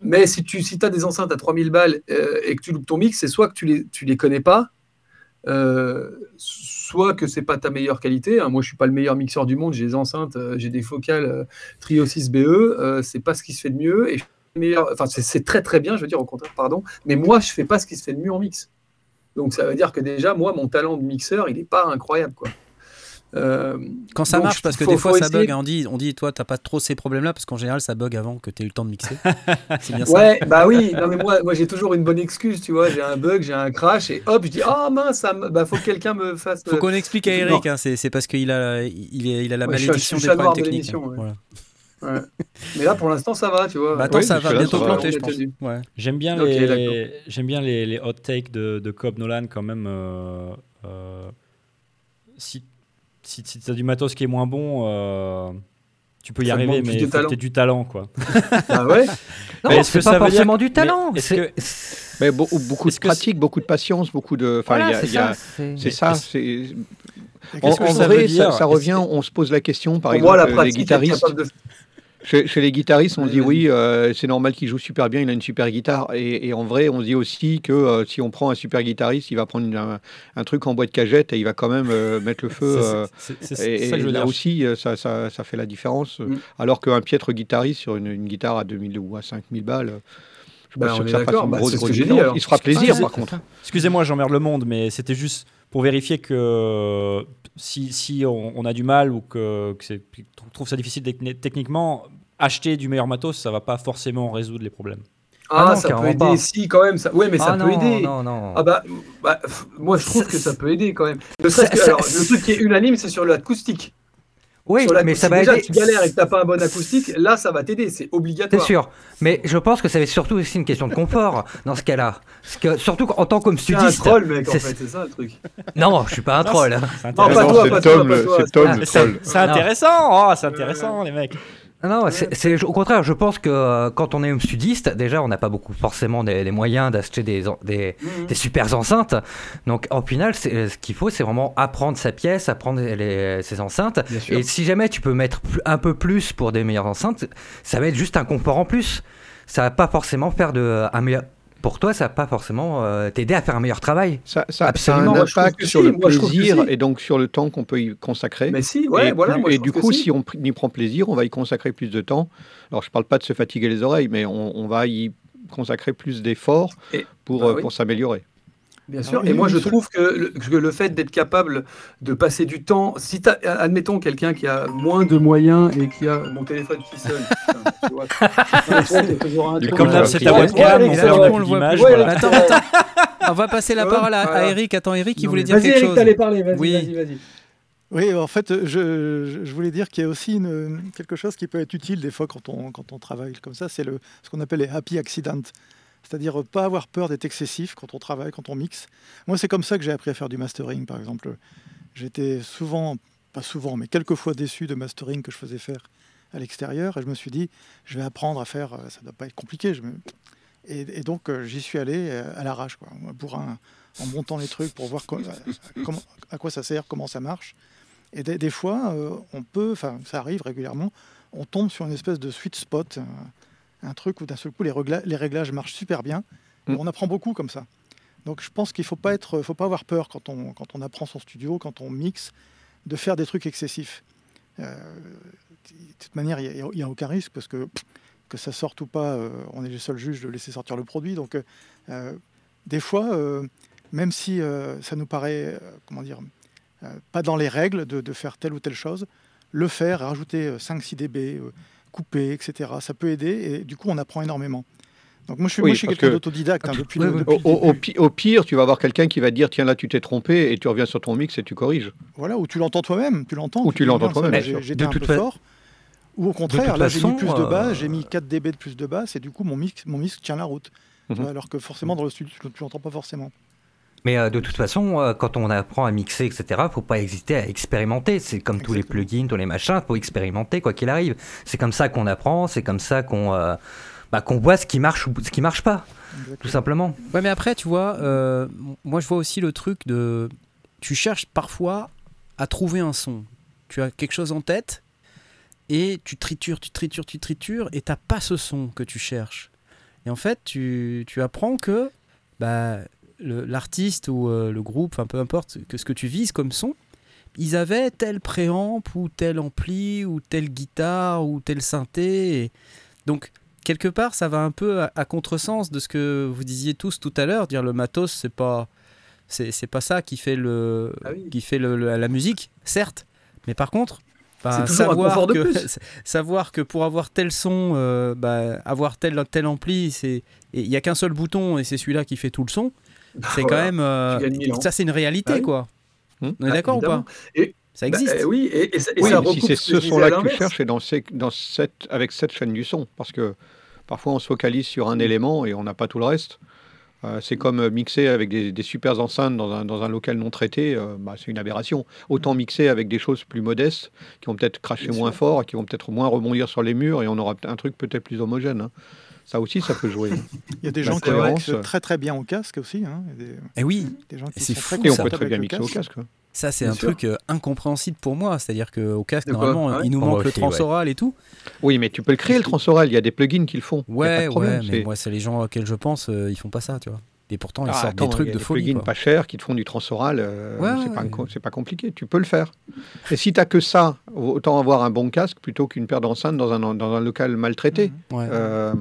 Mais si tu si as des enceintes à 3000 balles euh, et que tu loupes ton mix, c'est soit que tu les, les connais pas, euh, soit que c'est pas ta meilleure qualité. hein. Moi, je suis pas le meilleur mixeur du monde. J'ai des enceintes, euh, j'ai des focales Trio 6 BE. c'est pas ce qui se fait de mieux. Et enfin, c'est très très bien. Je veux dire au contraire, pardon. Mais moi, je fais pas ce qui se fait de mieux en mix. Donc ça veut dire que déjà, moi, mon talent de mixeur, il n'est pas incroyable, quoi. Euh, Quand ça donc, marche, parce que faut- des fois ça essayer- bug, hein, on dit, on dit toi, t'as pas trop ces problèmes-là, parce qu'en général ça bug avant que tu aies eu le temps de mixer. C'est bien ça Ouais, bah oui, non mais moi, moi j'ai toujours une bonne excuse, tu vois, j'ai un bug, j'ai un crash et hop, je dis ah mince, ça bah faut que quelqu'un me fasse. Faut euh, qu'on explique à. Eric, hein, c'est parce qu'il a, il, a la Ouais, je suis- malédiction je suis des problèmes de techniques. l'émission, ouais. Voilà. ouais. Mais là pour l'instant ça va, tu vois. Bah attends, Oui, ça va bientôt planter, je pense. Ouais. J'aime bien, les... J'aime bien les, les hot takes de, de Cobb Nolan quand même. euh, euh, si si, si tu as du matos qui est moins bon, euh, tu peux y Ça arriver, mais il faut que du talent. Quoi. Ah ouais. Non, c'est que pas ça veut dire forcément que- du talent. mais que- beaucoup de que pratique, beaucoup de patience, beaucoup de. Enfin, il y Voilà, a- c'est ça. c'est- En, en ça vrai, ça, revient. On se pose la question, par Pour moi, la exemple, les pratique est guitaristes. de Chez, chez les guitaristes, on dit oui, euh, c'est normal qu'il joue super bien, il a une super guitare. Et, et en vrai, on se dit aussi que euh, si on prend un super guitariste, il va prendre une- un, un truc en bois de cagette et il va quand même euh, mettre le feu. C'est- c'est- c'est- c'est et ça que je veux là dire. aussi, ça, ça, ça fait la différence. Mm. Alors qu'un piètre guitariste sur une, une guitare à 2000 ou à 5000 balles, je suis pas Bah, on est d'accord, bah, grosse, c'est ce grosse que j'ai dit, différence. alors. Il se fera Ah, plaisir, par contre. Excusez-moi, j'emmerde le monde, mais c'était juste pour vérifier que si, si on, on a du mal ou que, que trouve ça difficile techni- techniquement, acheter du meilleur matos, ça va pas forcément résoudre les problèmes. Ah, Ah non, ça peut aider, pas. si quand même. Ça... Ouais, mais ça Ah peut non, aider. Non, non. Ah bah, bah, pff, moi je trouve Ça- que ça peut aider quand même. Ne serait-ce que, ça- alors, ça- le truc qui est unanime, c'est sur l'acoustique. Oui, Sur mais ça va déjà aider. tu galères et que t'as pas un bon acoustique, là ça va t'aider, c'est C'est obligatoire. sûr. Mais je pense que ça va être surtout aussi une question de confort dans ce cas-là. Parce que, surtout en tant que C'est un studiste. troll, mec, en c'est- fait, c'est ça le truc. Non, je suis pas un troll. C'est Non, intéressant. pas Non, toi, c'est pas toi, Tom, c'est Tom le C'est troll. c'est intéressant, oh, c'est intéressant les mecs. Non, c'est, au contraire, je pense que euh, quand on est home studiste, déjà, on n'a pas beaucoup forcément des- moyens d'acheter des, des, Mhm. des super enceintes. Donc, en final, c'est, ce qu'il faut, c'est vraiment apprendre sa pièce, apprendre les- ses enceintes. Et si jamais tu peux mettre un peu plus pour des meilleures enceintes, ça va être juste un confort en plus. Ça va pas forcément faire de un meilleur. Pour toi, ça va pas forcément euh, t'aider à faire un meilleur travail. Ça, ça, ça a Absolument. un Moi, je trouve impact que sur si, le plaisir si. et donc sur le temps qu'on peut y consacrer. Mais si, ouais, et voilà. plus- moi, je et du coup, si on y prend plaisir, on va y consacrer plus de temps. Alors, je parle pas de se fatiguer les oreilles, mais on, on va y consacrer plus d'efforts pour, bah euh, oui. pour s'améliorer. Bien Ah sûr. Et moi, je trouve que le, que le fait d'être capable de passer du temps, si admettons quelqu'un qui a moins de moyens et qui a mon téléphone qui sonne, Comme Ouais, c'est ta webcam, on voit d'image. plus. Ouais, voilà. Attends, attends. On va passer la parole à, à. Eric. Attends, Eric, il Non, voulait dire Vas-y, quelque Eric, chose. t'allais parler. Vas-y, Oui. vas-y, vas-y. Oui, en fait, je, je- je voulais dire qu'il y a aussi une- quelque chose qui peut être utile des fois quand on, quand on travaille comme ça, c'est le, ce qu'on appelle les happy accidents. C'est-à-dire euh, pas avoir peur d'être excessif quand on travaille, quand on mixe. Moi, c'est comme ça que j'ai appris à faire du mastering, par exemple. J'étais souvent, pas souvent, mais quelques fois déçu de mastering que je faisais faire à l'extérieur. Et je me suis dit, je vais apprendre à faire, euh, ça ne doit pas être compliqué. Et, donc, euh, j'y suis allé à l'arrache, quoi, pour en montant les trucs, pour voir co- comment- à quoi ça sert, comment ça marche. Et des, des fois, on peut, enfin, ça arrive régulièrement, on tombe sur une espèce de sweet spot, un, truc où d'un seul coup les, les réglages marchent super bien. Mm. on apprend beaucoup comme ça. Donc je pense qu'il faut pas être, faut pas avoir peur quand on, quand on apprend son studio, quand on mixe, de faire des trucs excessifs. Euh, de toute manière, il n'y a, aucun risque parce que que ça sorte ou pas, euh, on est les seuls juges de laisser sortir le produit. Donc euh, des fois, même si ça nous paraît, comment dire, pas dans les règles de, de faire telle ou telle chose, le faire, rajouter 5-6 dB, couper, etc. Ça peut aider et du coup on apprend énormément. Donc moi je suis, Oui, suis quelqu'un que- d'autodidacte hein, depuis, Oui, le, oui. depuis Au, le au- début. pire, tu vas avoir quelqu'un qui va te dire tiens là tu t'es trompé et tu reviens sur ton mix et tu corriges. Voilà, ou tu l'entends toi-même, tu l'entends. Ou tu l'entends toi-même. J'étais un peu fa- fort. Ou au contraire, là j'ai mis plus de euh, bas, j'ai mis 4 dB de plus de basse et du coup mon mix, mon mix tient la route. Mhm. alors que forcément dans le studio tu tu l'entends pas forcément. Mais euh, de toute façon, euh, quand on apprend à mixer, etc., faut pas hésiter à expérimenter. C'est comme tous les plugins, tous les machins, faut expérimenter quoi qu'il arrive. C'est comme ça qu'on apprend, c'est comme ça qu'on euh, bah, qu'on voit ce qui marche ou ce qui marche pas, tout simplement. Ouais, mais après, tu vois, euh, moi je vois aussi le truc de. Tu cherches parfois à trouver un son. Tu as quelque chose en tête et tu tritures, tu tritures, tu tritures et t'as pas ce son que tu cherches. Et en fait, tu, tu apprends que bah, l'artiste ou euh, le groupe, enfin peu importe, que ce que tu vises comme son, ils avaient tel préamp ou tel ampli ou telle guitare ou tel synthé. Et donc, quelque part, ça va un peu à, à contresens de ce que vous disiez tous tout à l'heure. Dire le matos, c'est pas, c'est, pas ça qui fait le, Ah oui. qui fait le- le- la musique, certes. Mais par contre, bah, savoir que, savoir que pour avoir tel son, euh, bah, avoir tel tel ampli, il y a qu'un seul bouton et c'est celui-là qui fait tout le son. C'est quand même, euh, ça c'est une réalité Ah oui. quoi. Hmm. On est Ah, d'accord ou pas. Et- Ça Bah, existe. euh, oui, et, et ça, et Oui, ça mais si c'est ce son-là que tu cherches, c'est dans, ces- dans cette, avec cette chaîne du son. Parce que parfois, on se focalise sur un élément et on n'a pas tout le reste. Euh, c'est comme mixer avec des, des super enceintes dans un, dans un local non traité, euh, bah, c'est une aberration. Autant mixer avec des choses plus modestes, qui vont peut-être cracher moins fort, qui vont peut-être moins rebondir sur les murs, et on aura un truc peut-être plus homogène. hein. Ça aussi, ça peut jouer. Il y a des gens qui mixent très très bien au casque aussi. hein, et des, Et oui, des gens qui c'est sont fou, très Et on ça. peut très bien mixer au casque. hein. ça c'est un sûr. truc euh, incompréhensible pour moi. C'est-à-dire qu'au casque, normalement, Ouais. il nous manque le ouais. transoral et tout. Oui, mais tu peux le créer, le transoral. Il y a des plugins qui le font. Ouais, problème, ouais, mais moi, c'est les gens auxquels je pense, euh, ils font pas ça, tu vois. Et pourtant, ils Ah, sortent attends, des trucs y a de des folie. plugins quoi. pas chers qui te font du transoral. euh, Ouais, c'est ouais, pas, ouais. co- c'est pas compliqué. Tu peux le faire. Et si tu que ça, autant avoir un bon casque plutôt qu'une paire d'enceintes dans un, dans un local maltraité. Ouais. Euh,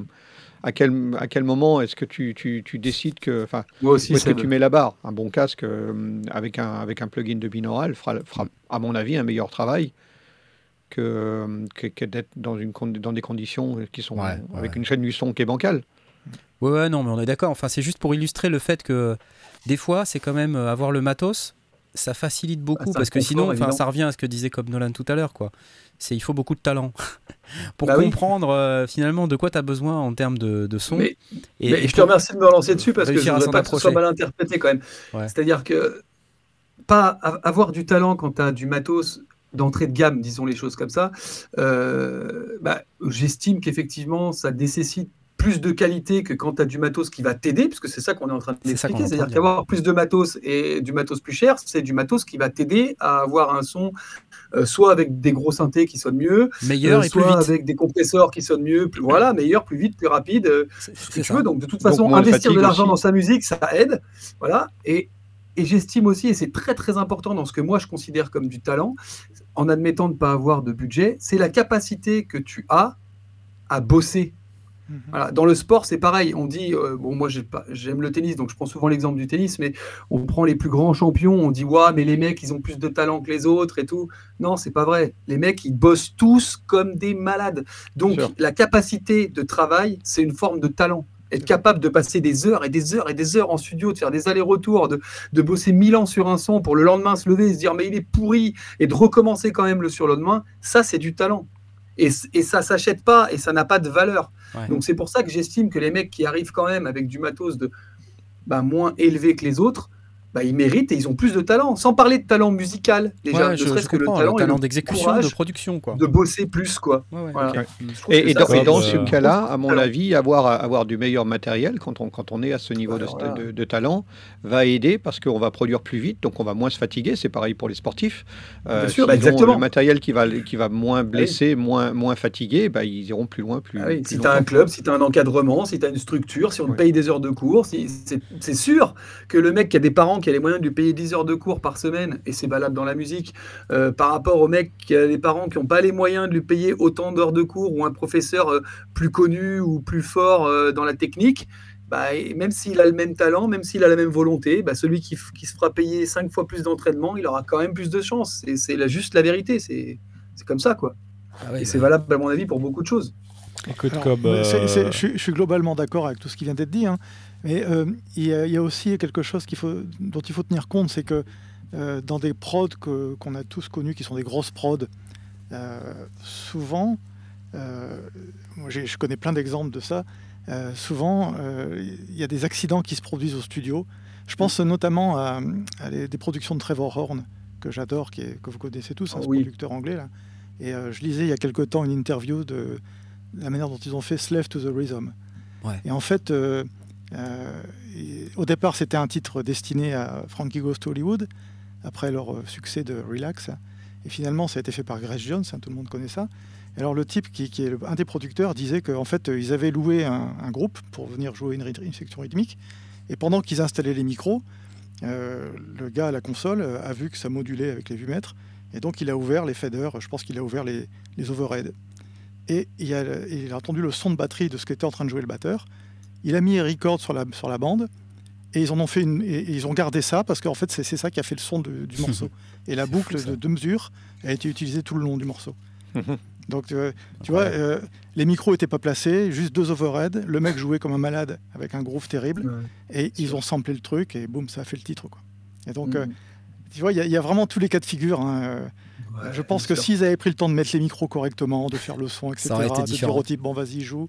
à, quel, à quel moment est-ce que tu, tu, tu décides que. Enfin, où est-ce que tu mets la barre? Un bon casque euh, avec, un, avec un plugin de binaural fera, fera, à mon avis, un meilleur travail que, que, que d'être dans, une, con- dans des conditions qui sont. Ouais, avec une chaîne du son qui est bancale. Ouais, ouais, non, mais on est d'accord. Enfin, c'est juste pour illustrer le fait que des fois, c'est quand même euh, avoir le matos, ça facilite beaucoup Ah, parce que sinon, enfin, ça revient à ce que disait comme Nolan tout à l'heure, quoi. C'est il faut beaucoup de talent pour Bah oui. comprendre euh, finalement de quoi tu as besoin en termes de, de son. Mais- et, Mais et je te remercie de me relancer dessus parce que je ne voudrais pas que ce soit mal interprété quand même. Ouais. C'est-à-dire que pas avoir du talent quand tu as du matos d'entrée de gamme, disons les choses comme ça, euh, bah, j'estime qu'effectivement ça nécessite plus de qualité que quand tu as du matos qui va t'aider, puisque c'est ça qu'on est en train d'expliquer. C'est-à-dire qu'avoir plus de matos et du matos plus cher, c'est du matos qui va t'aider à avoir un son euh, soit avec des gros synthés qui sonnent mieux, meilleur euh, et plus soit vite. avec des compresseurs qui sonnent mieux, plus, voilà, meilleur, plus vite, plus rapide, euh, C'est ce que tu veux. Donc, de toute façon, investir de l'argent dans sa musique, ça aide. Voilà. Et, et j'estime aussi, et c'est très très important dans ce que moi je considère comme du talent, en admettant de ne pas avoir de budget, c'est la capacité que tu as à bosser. Mhm. Voilà, dans le sport, c'est pareil. On dit, euh, bon, moi j'aime le tennis, donc je prends souvent l'exemple du tennis, mais on prend les plus grands champions, on dit, ouais, mais les mecs, ils ont plus de talent que les autres et tout. Non, c'est pas vrai. Les mecs, ils bossent tous comme des malades. Donc, la capacité de travail, c'est une forme de talent. Être capable de passer des heures et des heures et des heures en studio, de faire des allers-retours, de, de bosser mille ans sur un son pour le lendemain se lever et se dire, mais il est pourri, et de recommencer quand même le surlendemain, ça, c'est du talent. Et, et ça s'achète pas et ça n'a pas de valeur. Ouais. Donc c'est pour ça que j'estime que les mecs qui arrivent quand même avec du matos de bah, moins élevé que les autres, bah, ils méritent et ils ont plus de talent. Sans parler de talent musical, déjà, Ouais, ne je, serait-ce je que le talent, talent le d'exécution, de production, quoi. de bosser plus, quoi. Ouais, ouais, Voilà. Et, que et ça, dans, et dans euh, ce cas-là, à mon Alors- avis, avoir, avoir du meilleur matériel quand on, quand on est à ce niveau de, talent va aider parce qu'on va produire plus vite, donc on va moins se fatiguer. C'est pareil pour les sportifs. Euh, Bien sûr, bah, exactement. Le matériel qui va, qui va moins blesser, moins, moins fatiguer, bah, ils iront plus loin, plus, Ah oui, plus si tu as un club, si tu as un encadrement, si tu as une structure, si on te paye des heures de cours, si, c'est sûr que le mec qui a des parents qui a les moyens de lui payer 10 heures de cours par semaine, et c'est valable dans la musique, euh, par rapport au mec qui a des parents qui n'ont pas les moyens de lui payer autant d'heures de cours ou un professeur euh, plus connu ou plus fort euh, dans la technique, bah, et même s'il a le même talent, même s'il a la même volonté, bah, celui qui, qui se fera payer 5 fois plus d'entraînement, il aura quand même plus de chance. C'est- C'est juste la vérité, c'est c'est comme ça. quoi. Ah ouais, Et c'est bah, valable, à mon avis, pour beaucoup de choses. Écoute, Alors, c'est- c'est- euh, je suis globalement d'accord avec tout ce qui vient d'être dit, hein. Mais euh, il y, a- il y a aussi quelque chose faut, dont il faut tenir compte, c'est que euh, dans des prods qu'on a tous connus, qui sont des grosses prods, euh, souvent, moi je connais plein d'exemples de ça, euh, souvent euh, il y a des accidents qui se produisent au studio. Je pense notamment à, à les- des productions de Trevor Horn, que j'adore, que vous connaissez tous, hein, Ah ce oui. producteur anglais. Là. Et euh, je lisais il y a quelque temps une interview de la manière dont ils ont fait Slave to the Rhythm. Ouais. Et en fait, et- au départ, c'était un titre destiné à Frankie Goes to Hollywood, après leur euh, succès de Relax. Et finalement, ça a été fait par Grace Jones, hein, tout le monde connaît ça. Alors, le type qui, est un des producteurs disait qu'en fait, euh, ils avaient loué un, groupe pour venir jouer une, section rythmique. Et pendant qu'ils installaient les micros, euh, le gars à la console euh, a vu que ça modulait avec les vumètres. Et donc, il a ouvert les faders, je pense qu'il a ouvert les, les overheads. Et il a entendu le son de batterie de ce qu'était en train de jouer le batteur. Il a mis record sur la, sur la bande. Et ils en ont fait une, et, et ils ont gardé ça parce qu'en fait c'est ça qui a fait le son de- du morceau. Et la boucle de deux mesures a été utilisée tout le long du morceau. Donc euh, tu vois, euh, les micros étaient pas placés, juste deux overheads. Le mec jouait comme un malade avec un groove terrible. Et ils ont samplé le truc et boum, ça a fait le titre. Quoi. Et donc, euh, Mm. tu vois, il y, a- il y a vraiment tous les cas de figure. hein, euh, Ouais, je pense que s'ils avaient pris le temps de mettre les micros correctement, de faire le son, etc., de dire au type, bon, vas-y, joue,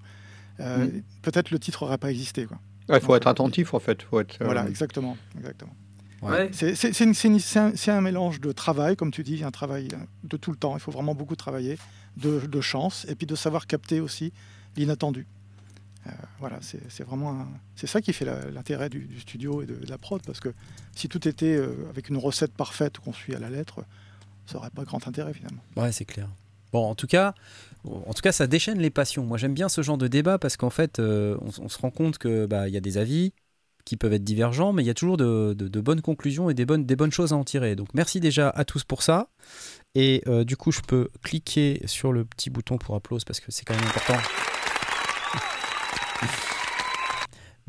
euh, Mm. peut-être le titre n'aurait pas existé. Il faut être attentif, en fait. Faut être, euh, Voilà, exactement. exactement. Ouais. C'est un, mélange de travail, comme tu dis, un travail de tout le temps. Il faut vraiment beaucoup travailler, de, de chance, et puis de savoir capter aussi l'inattendu. Euh, voilà, c'est vraiment c'est ça qui fait l'intérêt du, du studio et de, de la prod, parce que si tout était euh, avec une recette parfaite qu'on suit à la lettre, ça n'aurait pas grand intérêt finalement. Ouais, c'est clair. Bon, en tout cas, en tout cas, ça déchaîne les passions. Moi, j'aime bien ce genre de débat parce qu'en fait, euh, on, se rend compte que bah, y a des avis qui peuvent être divergents, mais il y a toujours de, bonnes conclusions et des bonnes, choses à en tirer. Donc, merci déjà à tous pour ça. Et euh, du coup, je peux cliquer sur le petit bouton pour applause parce que c'est quand même important.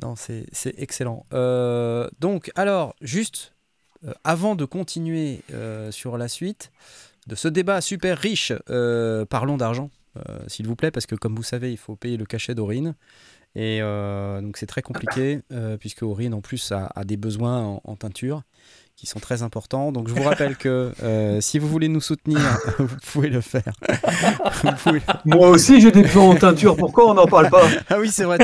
Non, c'est excellent. Euh, donc, alors, juste avant de continuer sur la suite de ce débat super riche, parlons d'argent, s'il vous plaît, parce que comme vous savez, il faut payer le cachet d'Aurine. Et euh, donc c'est très compliqué, euh, puisque Aurine en plus a, des besoins en teinture qui sont très importants. Donc je vous rappelle que euh, si vous voulez nous soutenir, vous pouvez le faire. Pouvez- Moi aussi, j'ai des plans en teinture. Pourquoi on n'en parle pas? Ah oui, c'est vrai,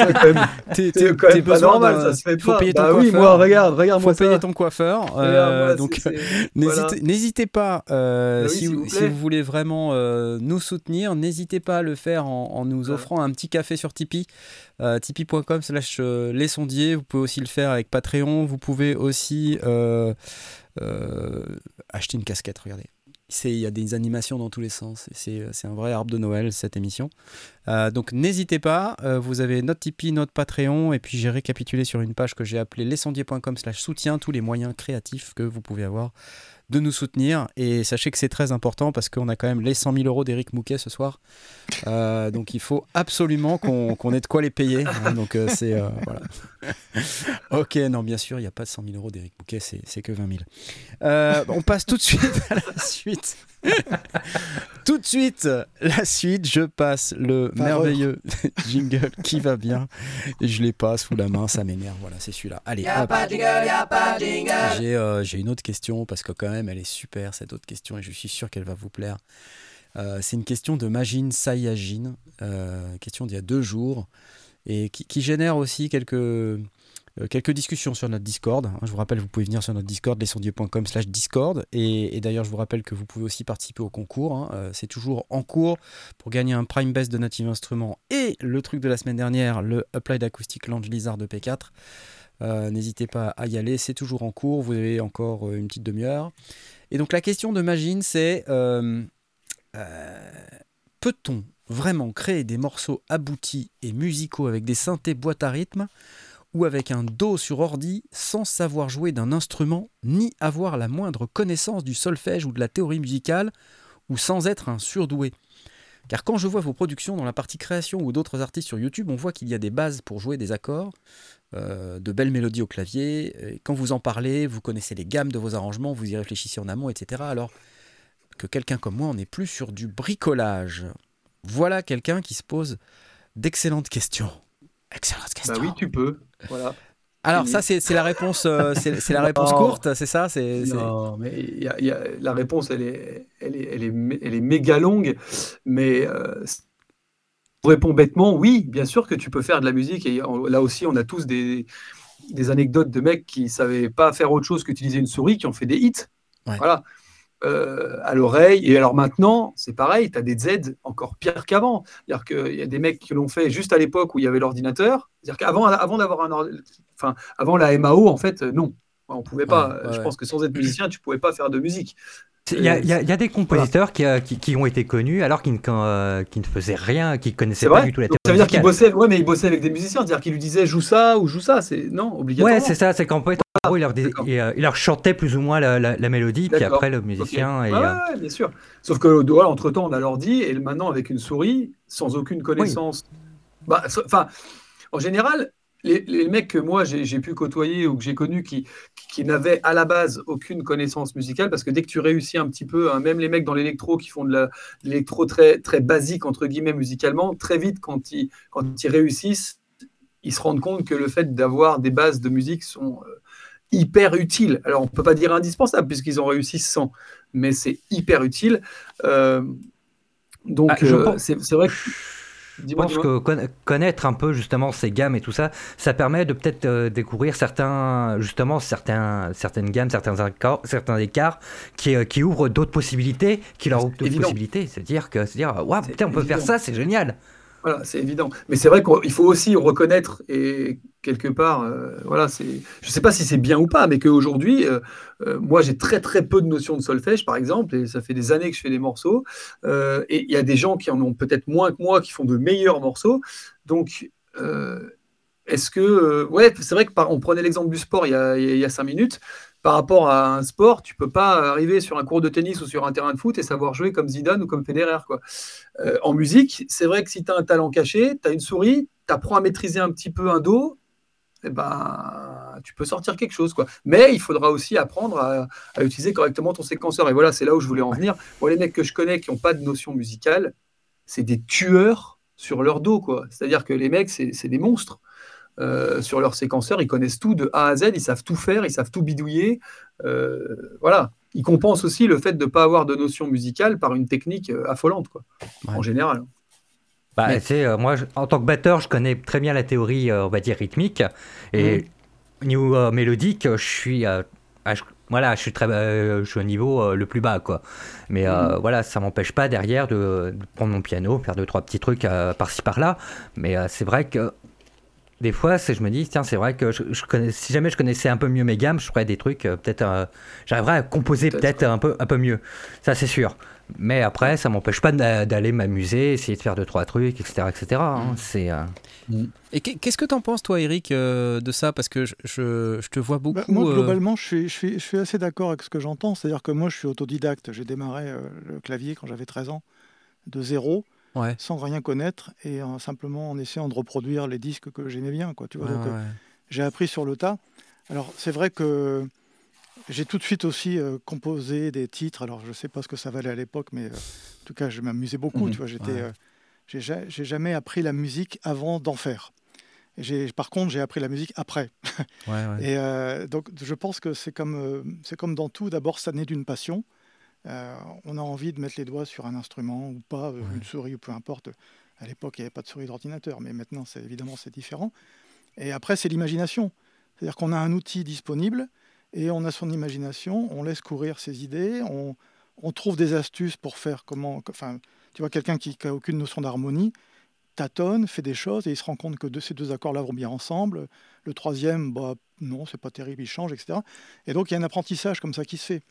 t'es- pas besoin normal, ça se fait faut pas. payer ton bah oui, coiffeur. moi, regarde, faut regarde-moi payer ça. ton coiffeur. Euh, donc c'est- N'hésitez voilà. pas, euh, Bah oui, si, vous, vous si plaît. vous voulez vraiment euh, nous soutenir, n'hésitez pas à le faire en, en nous Ouais. offrant un petit café sur Tipeee, euh, tipeee.com slash euh, les sondiers. Vous pouvez aussi le faire avec Patreon. Vous pouvez aussi euh, euh, acheter une casquette, regardez. Il y a des animations dans tous les sens. C'est un vrai arbre de Noël, cette émission. Euh, donc n'hésitez pas. euh, vous avez notre Tipeee, notre Patreon. Et puis j'ai récapitulé sur une page que j'ai appelée lescendiers.com slash soutien tous les moyens créatifs que vous pouvez avoir de nous soutenir. Et sachez que c'est très important parce qu'on a quand même les 100 000 euros d'Éric Mouquet ce soir. Euh, donc il faut absolument qu'on ait de quoi les payer. hein. donc euh, c'est. euh, voilà. ok, non, bien sûr, il n'y a pas de 100 000 euros d'Éric Mouquet, c'est c'est que 20 000. Euh, on passe tout de suite à la suite. tout de suite, la suite, je passe le Par merveilleux jingle qui va bien. Et je les passe sous la main, ça m'énerve. Voilà, c'est celui-là. Allez, hop. pas de jingle, y'a pas de jingle. J'ai euh, j'ai une autre question parce que quand même elle est super cette autre question et je suis sûr qu'elle va vous plaire. Euh, c'est une question de Magine Sayagine, euh, question d'il y a deux jours et qui, qui génère aussi quelques, euh, quelques discussions sur notre Discord. hein. Je vous rappelle, vous pouvez venir sur notre Discord, lesondieux.com slash Discord. Et, d'ailleurs, je vous rappelle que vous pouvez aussi participer au concours. hein. Euh, c'est toujours en cours pour gagner un Prime Best de Native Instruments et le truc de la semaine dernière, le Applied Acoustic Lounge Lizard de P4. Euh, N'hésitez pas à y aller, c'est toujours en cours, vous avez encore euh, une petite demi-heure. Et donc la question de Magine, c'est euh, euh, peut-on vraiment créer des morceaux aboutis et musicaux avec des synthés boîte à rythme ou avec un do sur ordi sans savoir jouer d'un instrument ni avoir la moindre connaissance du solfège ou de la théorie musicale ou sans être un surdoué car quand je vois vos productions dans la partie création ou d'autres artistes sur YouTube, on voit qu'il y a des bases pour jouer des accords, euh, de belles mélodies au clavier. Et quand vous en parlez, vous connaissez les gammes de vos arrangements, vous y réfléchissez en amont, etc. Alors que quelqu'un comme moi, on n'est plus sur du bricolage. Voilà quelqu'un qui se pose d'excellentes questions. Excellentes Bah questions. oui, tu peux. Voilà. Alors ça, c'est la réponse, euh, c'est la réponse Non. courte, c'est ça c'est Non, mais il y a- il y a- la réponse, elle est, elle est, elle est, elle est méga longue, mais euh, on répond bêtement, oui, bien sûr que tu peux faire de la musique, et on- là aussi, on a tous des, des anecdotes de mecs qui savaient pas faire autre chose qu'utiliser une souris, qui ont fait des hits. Ouais. Voilà. Euh, à l'oreille. Et alors maintenant, c'est pareil, tu as des Z encore pire qu'avant. C'est-à-dire qu'il y a des mecs qui l'ont fait juste à l'époque où il y avait l'ordinateur. C'est-à-dire qu'avant avant d'avoir un ordi- enfin, avant la MAO, en fait, euh, non. On pouvait pas. Ouais, ouais, je ouais. pense que sans être musicien, tu pouvais pas faire de musique. Il y, a- y y des compositeurs qui, euh, qui, qui ont été connus alors qu'ils ne, euh, ne faisaient rien, qui ne connaissaient pas du tout la Donc, théorie ça veut dire qu'il musicale. bossait. Ouais, mais il bossait avec des musiciens. C'est-à-dire qu'il lui disait joue ça ou joue ça. C'est non obligatoirement. Ouais, c'est ça, c'est qu'en fait, en gros, il leur, dis- D'accord. il, euh, il leur chantait plus ou moins la, la- la mélodie, puis après le musicien. Et, Ouais, euh, ouais, bien sûr. Sauf que voilà, entre temps, on a l'ordi et maintenant avec une souris, sans aucune connaissance. Bah, enfin, en général, les, les mecs que moi j'ai pu côtoyer ou que j'ai connus qui, qui n'avaient à la base aucune connaissance musicale, parce que dès que tu réussis un petit peu, hein, même les mecs dans l'électro qui font de l'électro très, très basique, entre guillemets, musicalement, très vite, quand ils, quand ils réussissent, ils se rendent compte que le fait d'avoir des bases de musique sont euh, hyper utiles. Alors, on peut pas dire indispensable, puisqu'ils ont réussi sans, mais c'est hyper utile. Euh, donc, Ah, euh, c'est vrai que. Je pense que conna- connaître un peu justement ces gammes et tout ça, ça permet de peut-être euh, découvrir certains, justement certains, certaines gammes, certains accords, certains écarts qui, euh, qui ouvrent d'autres possibilités, qui leur ouvrent d'autres possibilités. C'est-dire que, c'est dire, waouh, putain, on peut faire ça, c'est génial. Voilà, c'est évident. Mais c'est vrai qu'il faut aussi reconnaître, et quelque part, euh, voilà, c'est, je ne sais pas si c'est bien ou pas, mais qu'aujourd'hui, euh, euh, moi j'ai très très peu de notions de solfège, par exemple, et ça fait des années que je fais des morceaux, et il y a des gens qui en ont peut-être moins que moi, qui font de meilleurs morceaux. Donc, est-ce que, ouais, c'est vrai que on prenait l'exemple du sport il y, a, il y a cinq minutes. Par rapport à un sport, tu peux pas arriver sur un cours de tennis ou sur un terrain de foot et savoir jouer comme Zidane ou comme Federer, quoi. En musique, c'est vrai que si tu as un talent caché, tu as une souris, tu apprends à maîtriser un petit peu un do, eh ben, tu peux sortir quelque chose. Quoi. Mais il faudra aussi apprendre à, à utiliser correctement ton séquenceur. Et voilà, c'est là où je voulais en venir. Moi, les mecs que je connais qui n'ont pas de notion musicale, c'est des tueurs sur leur dos. quoi. C'est-à-dire que les mecs, c'est des monstres. Euh, sur leur séquenceur, ils connaissent tout de A à Z, ils savent tout faire, ils savent tout bidouiller. Euh, voilà. Ils compensent aussi le fait de ne pas avoir de notion musicale par une technique euh, affolante, quoi, Ouais. en général. Bah, Mais- euh, moi, je- en tant que batteur, je connais très bien la théorie, euh, on va dire, rythmique. Et au niveau euh, mélodique, je suis. je- voilà, je suis, très, je suis au niveau le plus bas, quoi. Mais euh, voilà, ça m'empêche pas derrière de, de prendre mon piano, faire deux, trois petits trucs par-ci par-là. Mais c'est vrai que des fois, je me dis, tiens, c'est vrai que je, je connais, si jamais je connaissais un peu mieux mes gammes, je ferais des trucs, peut-être, j'arriverais à composer Peut-être. peut-être un peu, un peu mieux. Ça, c'est sûr. Mais après, ça m'empêche pas d'a- d'aller m'amuser, essayer de faire deux, trois trucs, etc. etc. hein. C'est, euh, Et qu'est- qu'est-ce que t'en penses, toi, Eric, euh, de ça? Parce que je, je- je te vois beaucoup. Bah, moi, euh, globalement, je suis, je, suis, je suis assez d'accord avec ce que j'entends. C'est-à-dire que moi, je suis autodidacte. J'ai démarré euh, le clavier quand j'avais 13 ans, de zéro, Ouais. sans rien connaître, et en- simplement en essayant de reproduire les disques que j'aimais bien. Quoi, tu vois, ouais. j'ai appris sur le tas. Alors, c'est vrai que j'ai tout de suite aussi euh, composé des titres. Alors, je ne sais pas ce que ça valait à l'époque, mais euh, en tout cas, je m'amusais beaucoup. Mhm. Tu vois, j'étais, Ouais. euh, j'ai ja- j'ai jamais appris la musique avant d'en faire. Et j'ai- par contre, j'ai appris la musique après. Ouais, ouais. Et donc, je pense que c'est comme, c'est comme dans tout. D'abord, ça naît d'une passion. On a envie de mettre les doigts sur un instrument ou pas, une souris ou peu importe. À l'époque, il n'y avait pas de souris d'ordinateur, mais maintenant, c'est évidemment, c'est différent. Et après, c'est l'imagination. C'est-à-dire qu'on a un outil disponible et on a son imagination, on laisse courir ses idées, on, trouve des astuces pour faire comment. Enfin, tu vois, quelqu'un qui n'a aucune notion d'harmonie tâtonne, fait des choses et il se rend compte que de ces deux accords-là vont bien ensemble. Le troisième, bah, non, c'est pas terrible, il change, etc. Et donc, il y a un apprentissage comme ça qui se fait.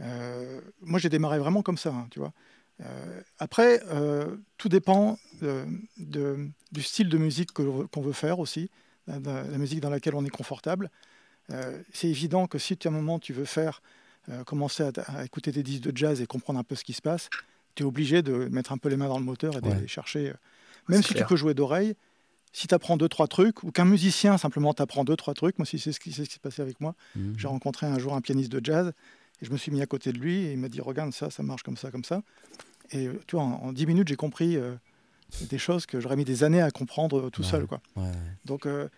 Euh, moi, j'ai démarré vraiment comme ça, hein, tu vois. Euh, après, euh, tout dépend du style de musique qu'on veut faire aussi, la musique dans laquelle on est confortable. Euh, c'est évident que si tu, à un moment tu veux faire, euh, commencer à, à écouter des disques de jazz et comprendre un peu ce qui se passe, tu es obligé de mettre un peu les mains dans le moteur et d'aller Ouais. chercher. euh, même si clair. tu peux jouer d'oreille, si tu apprends deux, trois trucs, ou qu'un musicien simplement t'apprend deux, trois trucs, moi, si c'est ce qui ce s'est passé avec moi, Mhm. j'ai rencontré un jour un pianiste de jazz et je me suis mis à côté de lui et il m'a dit Regarde ça, ça marche comme ça, comme ça. Et tu vois, en, en 10 minutes, j'ai compris euh, des choses que j'aurais mis des années à comprendre tout Ouais. seul. Quoi. Ouais, ouais. Donc euh,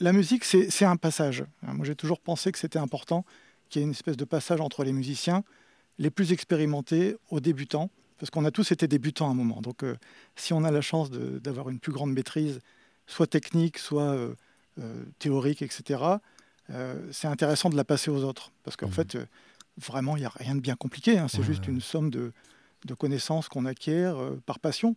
la musique, c'est un passage. Hein, Moi, j'ai toujours pensé que c'était important qu'il y ait une espèce de passage entre les musiciens, les plus expérimentés aux débutants, parce qu'on a tous été débutants à un moment. Donc euh, si on a la chance d'avoir une plus grande maîtrise, soit technique, soit euh, euh, théorique, etc., euh, c'est intéressant de la passer aux autres. Parce qu'en Mhm. fait, euh, vraiment, il n'y a rien de bien compliqué. hein. C'est juste une somme de, de connaissances qu'on acquiert euh, par passion.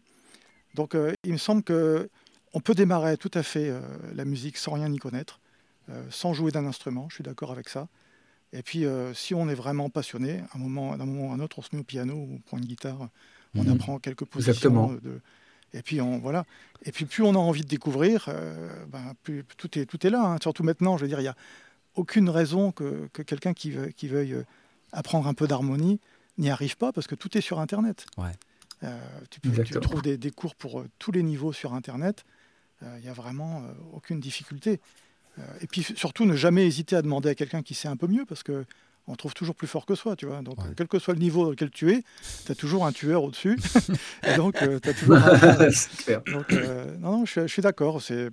Donc euh, il me semble que on peut démarrer tout à fait euh, la musique sans rien y connaître, euh, sans jouer d'un instrument, je suis d'accord avec ça. Et puis euh, si on est vraiment passionné, à un moment, d'un moment à un autre, on se met au piano ou on prend une guitare, on Mhm. apprend quelques positions. Exactement. De, et puis on voilà. Et puis plus on a envie de découvrir, ben, plus tout est tout est là. hein. Surtout maintenant, je veux dire, il y a aucune raison que, que quelqu'un qui, veu- qui veuille apprendre un peu d'harmonie n'y arrive pas parce que tout est sur Internet. Ouais. Euh, tu, peux- tu trouves des, des cours pour euh, tous les niveaux sur Internet. Euh, Il n'y a vraiment euh, aucune difficulté. Euh, et puis surtout, ne jamais hésiter à demander à quelqu'un qui sait un peu mieux parce que on trouve toujours plus fort que soi, tu vois. Donc, Ouais. quel que soit le niveau dans lequel tu es, tu as toujours un tueur au-dessus. et donc, tu as toujours un, donc, euh, non, non, je suis, je suis d'accord. C'est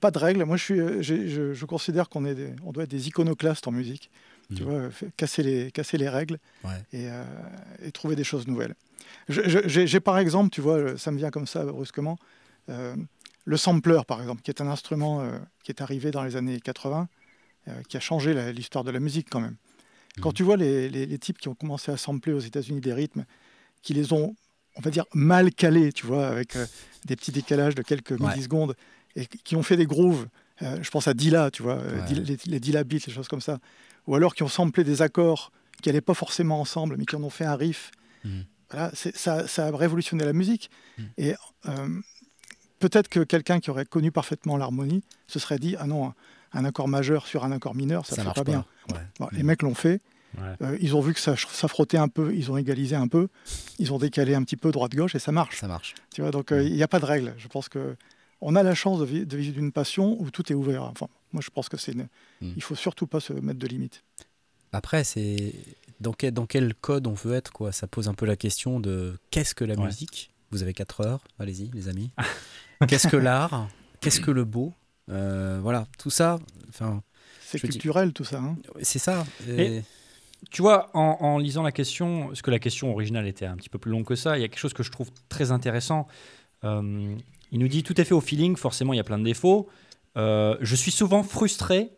pas de règles. Moi, je, suis, je, je considère qu'on est des- on doit être des iconoclastes en musique. Tu Mhm. vois, casser les, casser les règles Ouais. et, euh, et trouver des choses nouvelles. J'ai par exemple, tu vois, ça me vient comme ça brusquement, le sampler, par exemple, qui est un instrument euh, qui est arrivé dans les années 80, euh, qui a changé l'histoire de la musique quand même. Quand Mhm. tu vois les, les- les types qui ont commencé à sampler aux États-Unis des rythmes, qui les ont, on va dire, mal calés, tu vois, avec euh, des petits décalages de quelques Ouais. millisecondes, et qui ont fait des grooves. je pense à Dilla, tu vois, Ouais. Les, les Dilla beats, les choses comme ça. Ou alors qui ont samplé des accords qui n'allaient pas forcément ensemble, mais qui en ont fait un riff. Mhm. Voilà, ça, ça a révolutionné la musique. Mhm. Et euh, peut-être que quelqu'un qui aurait connu parfaitement l'harmonie se serait dit Ah non, un, accord majeur sur un accord mineur, ça ne fait marche pas bien. Ouais. Bon, Les mecs l'ont fait. Ouais. Euh, ils ont vu que ça, ça frottait un peu, ils ont égalisé un peu, ils ont décalé un petit peu droite-gauche et ça marche. Ça marche. Tu vois, donc euh, il n'y a pas de règle. Je pense que on a la chance de, vi- de vivre d'une passion où tout est ouvert. Enfin, moi, je pense que c'est. une- Mm. Il faut surtout pas se mettre de limites. Après, c'est dans quel, dans quel code on veut être, quoi? Ça pose un peu la question de qu'est-ce que la Ouais. musique? Vous avez 4 heures, allez-y, les amis. qu'est-ce que l'art? Qu'est-ce que le beau? Euh, Voilà, tout ça, enfin, C'est dis- culturel tout ça. hein. c'est ça. Et- Et- Tu vois, en, en lisant la question, parce que la question originale était un petit peu plus longue que ça, il y a quelque chose que je trouve très intéressant. Euh, il nous dit tout est fait au feeling, forcément il y a plein de défauts. Euh, je suis souvent frustré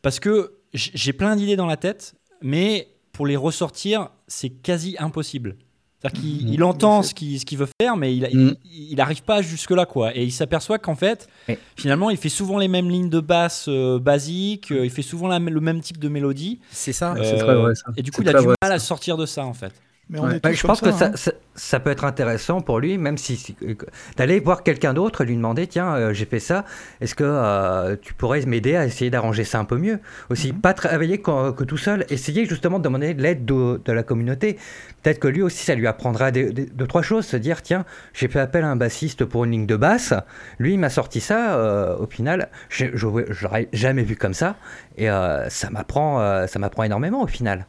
parce que j'ai plein d'idées dans la tête, mais pour les ressortir, c'est quasi impossible. C'est-à-dire qu'il Mhm. il entend ce qu'il veut faire, mais il n'arrive pas jusque-là. quoi. Et il s'aperçoit qu'en fait, finalement, il fait souvent les mêmes lignes de basse euh, basiques, euh, il fait souvent la- le même type de mélodie. C'est ça. c'est Euh, très vrai, ça. Et du coup, C'est il a du mal à sortir de ça, en fait. Mais on Ouais. est Ouais, tous Bah, je pense que ça, ça, hein. ça, ça peut être intéressant pour lui, même si, si- d'aller voir quelqu'un d'autre, lui demander tiens, euh, j'ai fait ça, est-ce que euh, tu pourrais m'aider à essayer d'arranger ça un peu mieux? Aussi, pas travailler que, que tout seul, essayer justement de demander de l'aide de, de la communauté. Peut-être que lui aussi, ça lui apprendra deux, trois choses, se dire tiens, j'ai fait appel à un bassiste pour une ligne de basse, lui il m'a sorti ça, euh, au final, je l'aurais jamais vu comme ça, et euh, ça m'apprend euh, ça m'apprend énormément au final.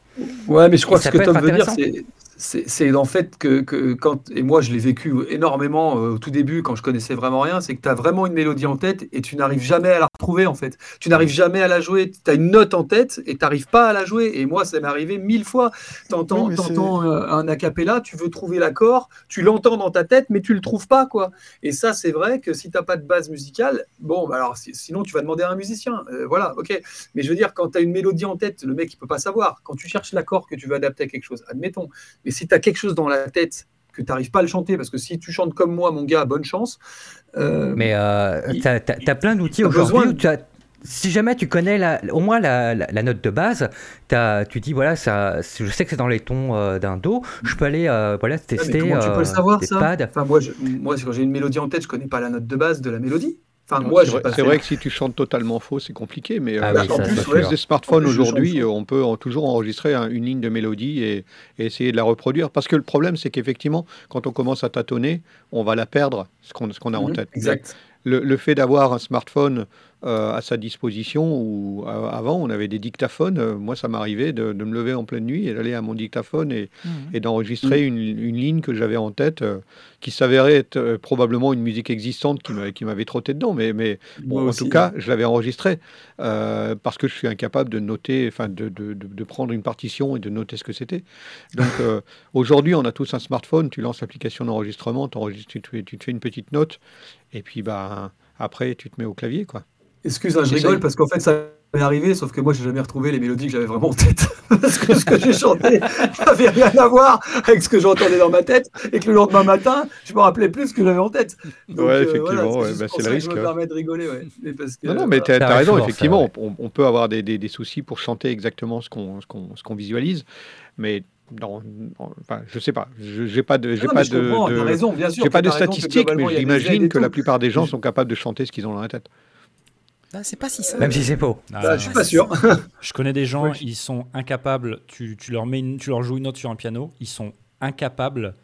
Ouais, mais je crois Et que ça ce que peut Tom être veut dire, intéressant. c'est. C'est en fait que, que quand, et moi je l'ai vécu énormément euh, au tout début quand je connaissais vraiment rien, c'est que tu as vraiment une mélodie en tête et tu n'arrives jamais à la retrouver en fait. Tu n'arrives jamais à la jouer. Tu as une note en tête et tu n'arrives pas à la jouer. Et moi ça m'est arrivé mille fois. Tu entends, Oui, mais c'est- un a cappella, tu veux trouver l'accord, tu l'entends dans ta tête mais tu le trouves pas quoi. Et ça c'est vrai que si tu n'as pas de base musicale, bon bah alors si- sinon tu vas demander à un musicien. Euh, voilà, ok. Mais je veux dire, quand tu as une mélodie en tête, le mec, il peut pas savoir. Quand tu cherches l'accord que tu veux adapter à quelque chose, admettons. Mais si tu as quelque chose dans la tête que tu n'arrives pas à le chanter, parce que si tu chantes comme moi, mon gars, bonne chance. euh, Mais euh, tu as, plein d'outils aujourd'hui as- si jamais tu connais la- au moins la, la- la note de base, t'as- tu dis voilà, ça, je sais que c'est dans les tons euh, d'un Do, je peux aller euh, voilà, mais tester comment tu peux le savoir, ça? pads. Enfin, moi, je- moi, quand j'ai une mélodie en tête, je connais pas la note de base de la mélodie. Enfin, Non, moi, c'est vrai, fait- que si tu chantes totalement faux, c'est compliqué, mais Ah euh, oui, en ça, plus, ouais, des smartphones aujourd'hui, on peut en- toujours enregistrer un- une ligne de mélodie et, et essayer de la reproduire. Parce que le problème, c'est qu'effectivement, quand on commence à tâtonner, on va la perdre, ce qu'on ce qu'on a en Mhm, tête. Exact. Le, le fait d'avoir un smartphone euh, à sa disposition, ou euh, avant, on avait des dictaphones. euh, moi, ça m'arrivait de, de me lever en pleine nuit et d'aller à mon dictaphone et, et d'enregistrer une, une ligne que j'avais en tête, euh, qui s'avérait être euh, probablement une musique existante qui m'avait- qui m'avait trotté dedans. Mais, mais bon, en aussi, tout cas, je l'avais enregistré euh, parce que je suis incapable de noter, enfin de, de- de- prendre une partition et de noter ce que c'était. Donc euh, aujourd'hui, on a tous un smartphone, tu lances l'application d'enregistrement, tu, te fais, tu te fais une petite note et puis bah, après, tu te mets au clavier. quoi. Excuse, hein, je rigole parce qu'en fait, ça m'est arrivé, sauf que moi, j'ai jamais retrouvé les mélodies que j'avais vraiment en tête. parce que ce que j'ai chanté n'avait rien à voir avec ce que j'entendais dans ma tête et que le lendemain matin, je me rappelais plus ce que j'avais en tête. Donc, Ouais, euh, effectivement, voilà, ouais, bah, c'est le risque, Je me hein. permets de rigoler, ouais. Mais parce que, Non, non, mais tu as, raison, ça, effectivement, on, on peut avoir des, des- des soucis pour chanter exactement ce qu'on visualise, mais dans- enfin, je sais pas, je j'ai pas de, j'ai non, pas de, raison, bien sûr. pas de statistiques, mais j'imagine que la plupart des gens sont capables de chanter ce qu'ils ont dans la tête. Ah, c'est pas si simple. Même si c'est faux. Ah, Bah, je suis pas sûr. Je connais des gens, ils sont incapables. Tu, tu leur mets une- tu leur joues une note sur un piano, ils sont incapables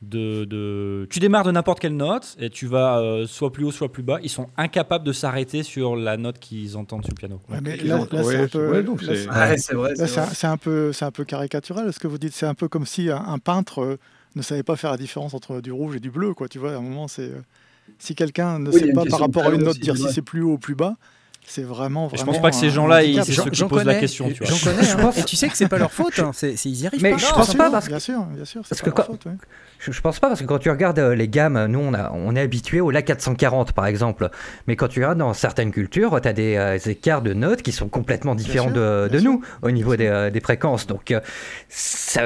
de. de- Tu démarres de n'importe quelle note et tu vas euh, soit plus haut, soit plus bas. Ils sont incapables de s'arrêter sur la note qu'ils entendent sur le piano. Ouais, mais là, c'est un peu, c'est- un, c'est un peu, c'est un peu caricatural ce que vous dites. C'est un peu comme si un, un peintre euh, ne savait pas faire la différence entre du rouge et du bleu, quoi. Tu vois, à un moment, c'est euh, si quelqu'un ne Oui, sait pas par rapport à une note aussi, dire si c'est plus haut ou plus bas, c'est vraiment, Et je vraiment. pense pas que ces gens-là, ils- c'est ceux qui posent la question, tu vois. J'en connais. Je hein. pense- Et tu sais que c'est pas leur faute. hein. C'est, ils y arrivent Mais pas. je Non, pense bien pas sûr, parce que- bien sûr, bien sûr, c'est parce pas que leur quand- faute, ouais. Je, je pense pas parce que quand tu regardes euh, les gammes, nous on, a, on est habitué au La 440 par exemple, mais quand tu regardes dans certaines cultures, tu as des euh, écarts de notes qui sont complètement différents sûr, de, de nous au niveau des, euh, des fréquences. Donc euh, ça,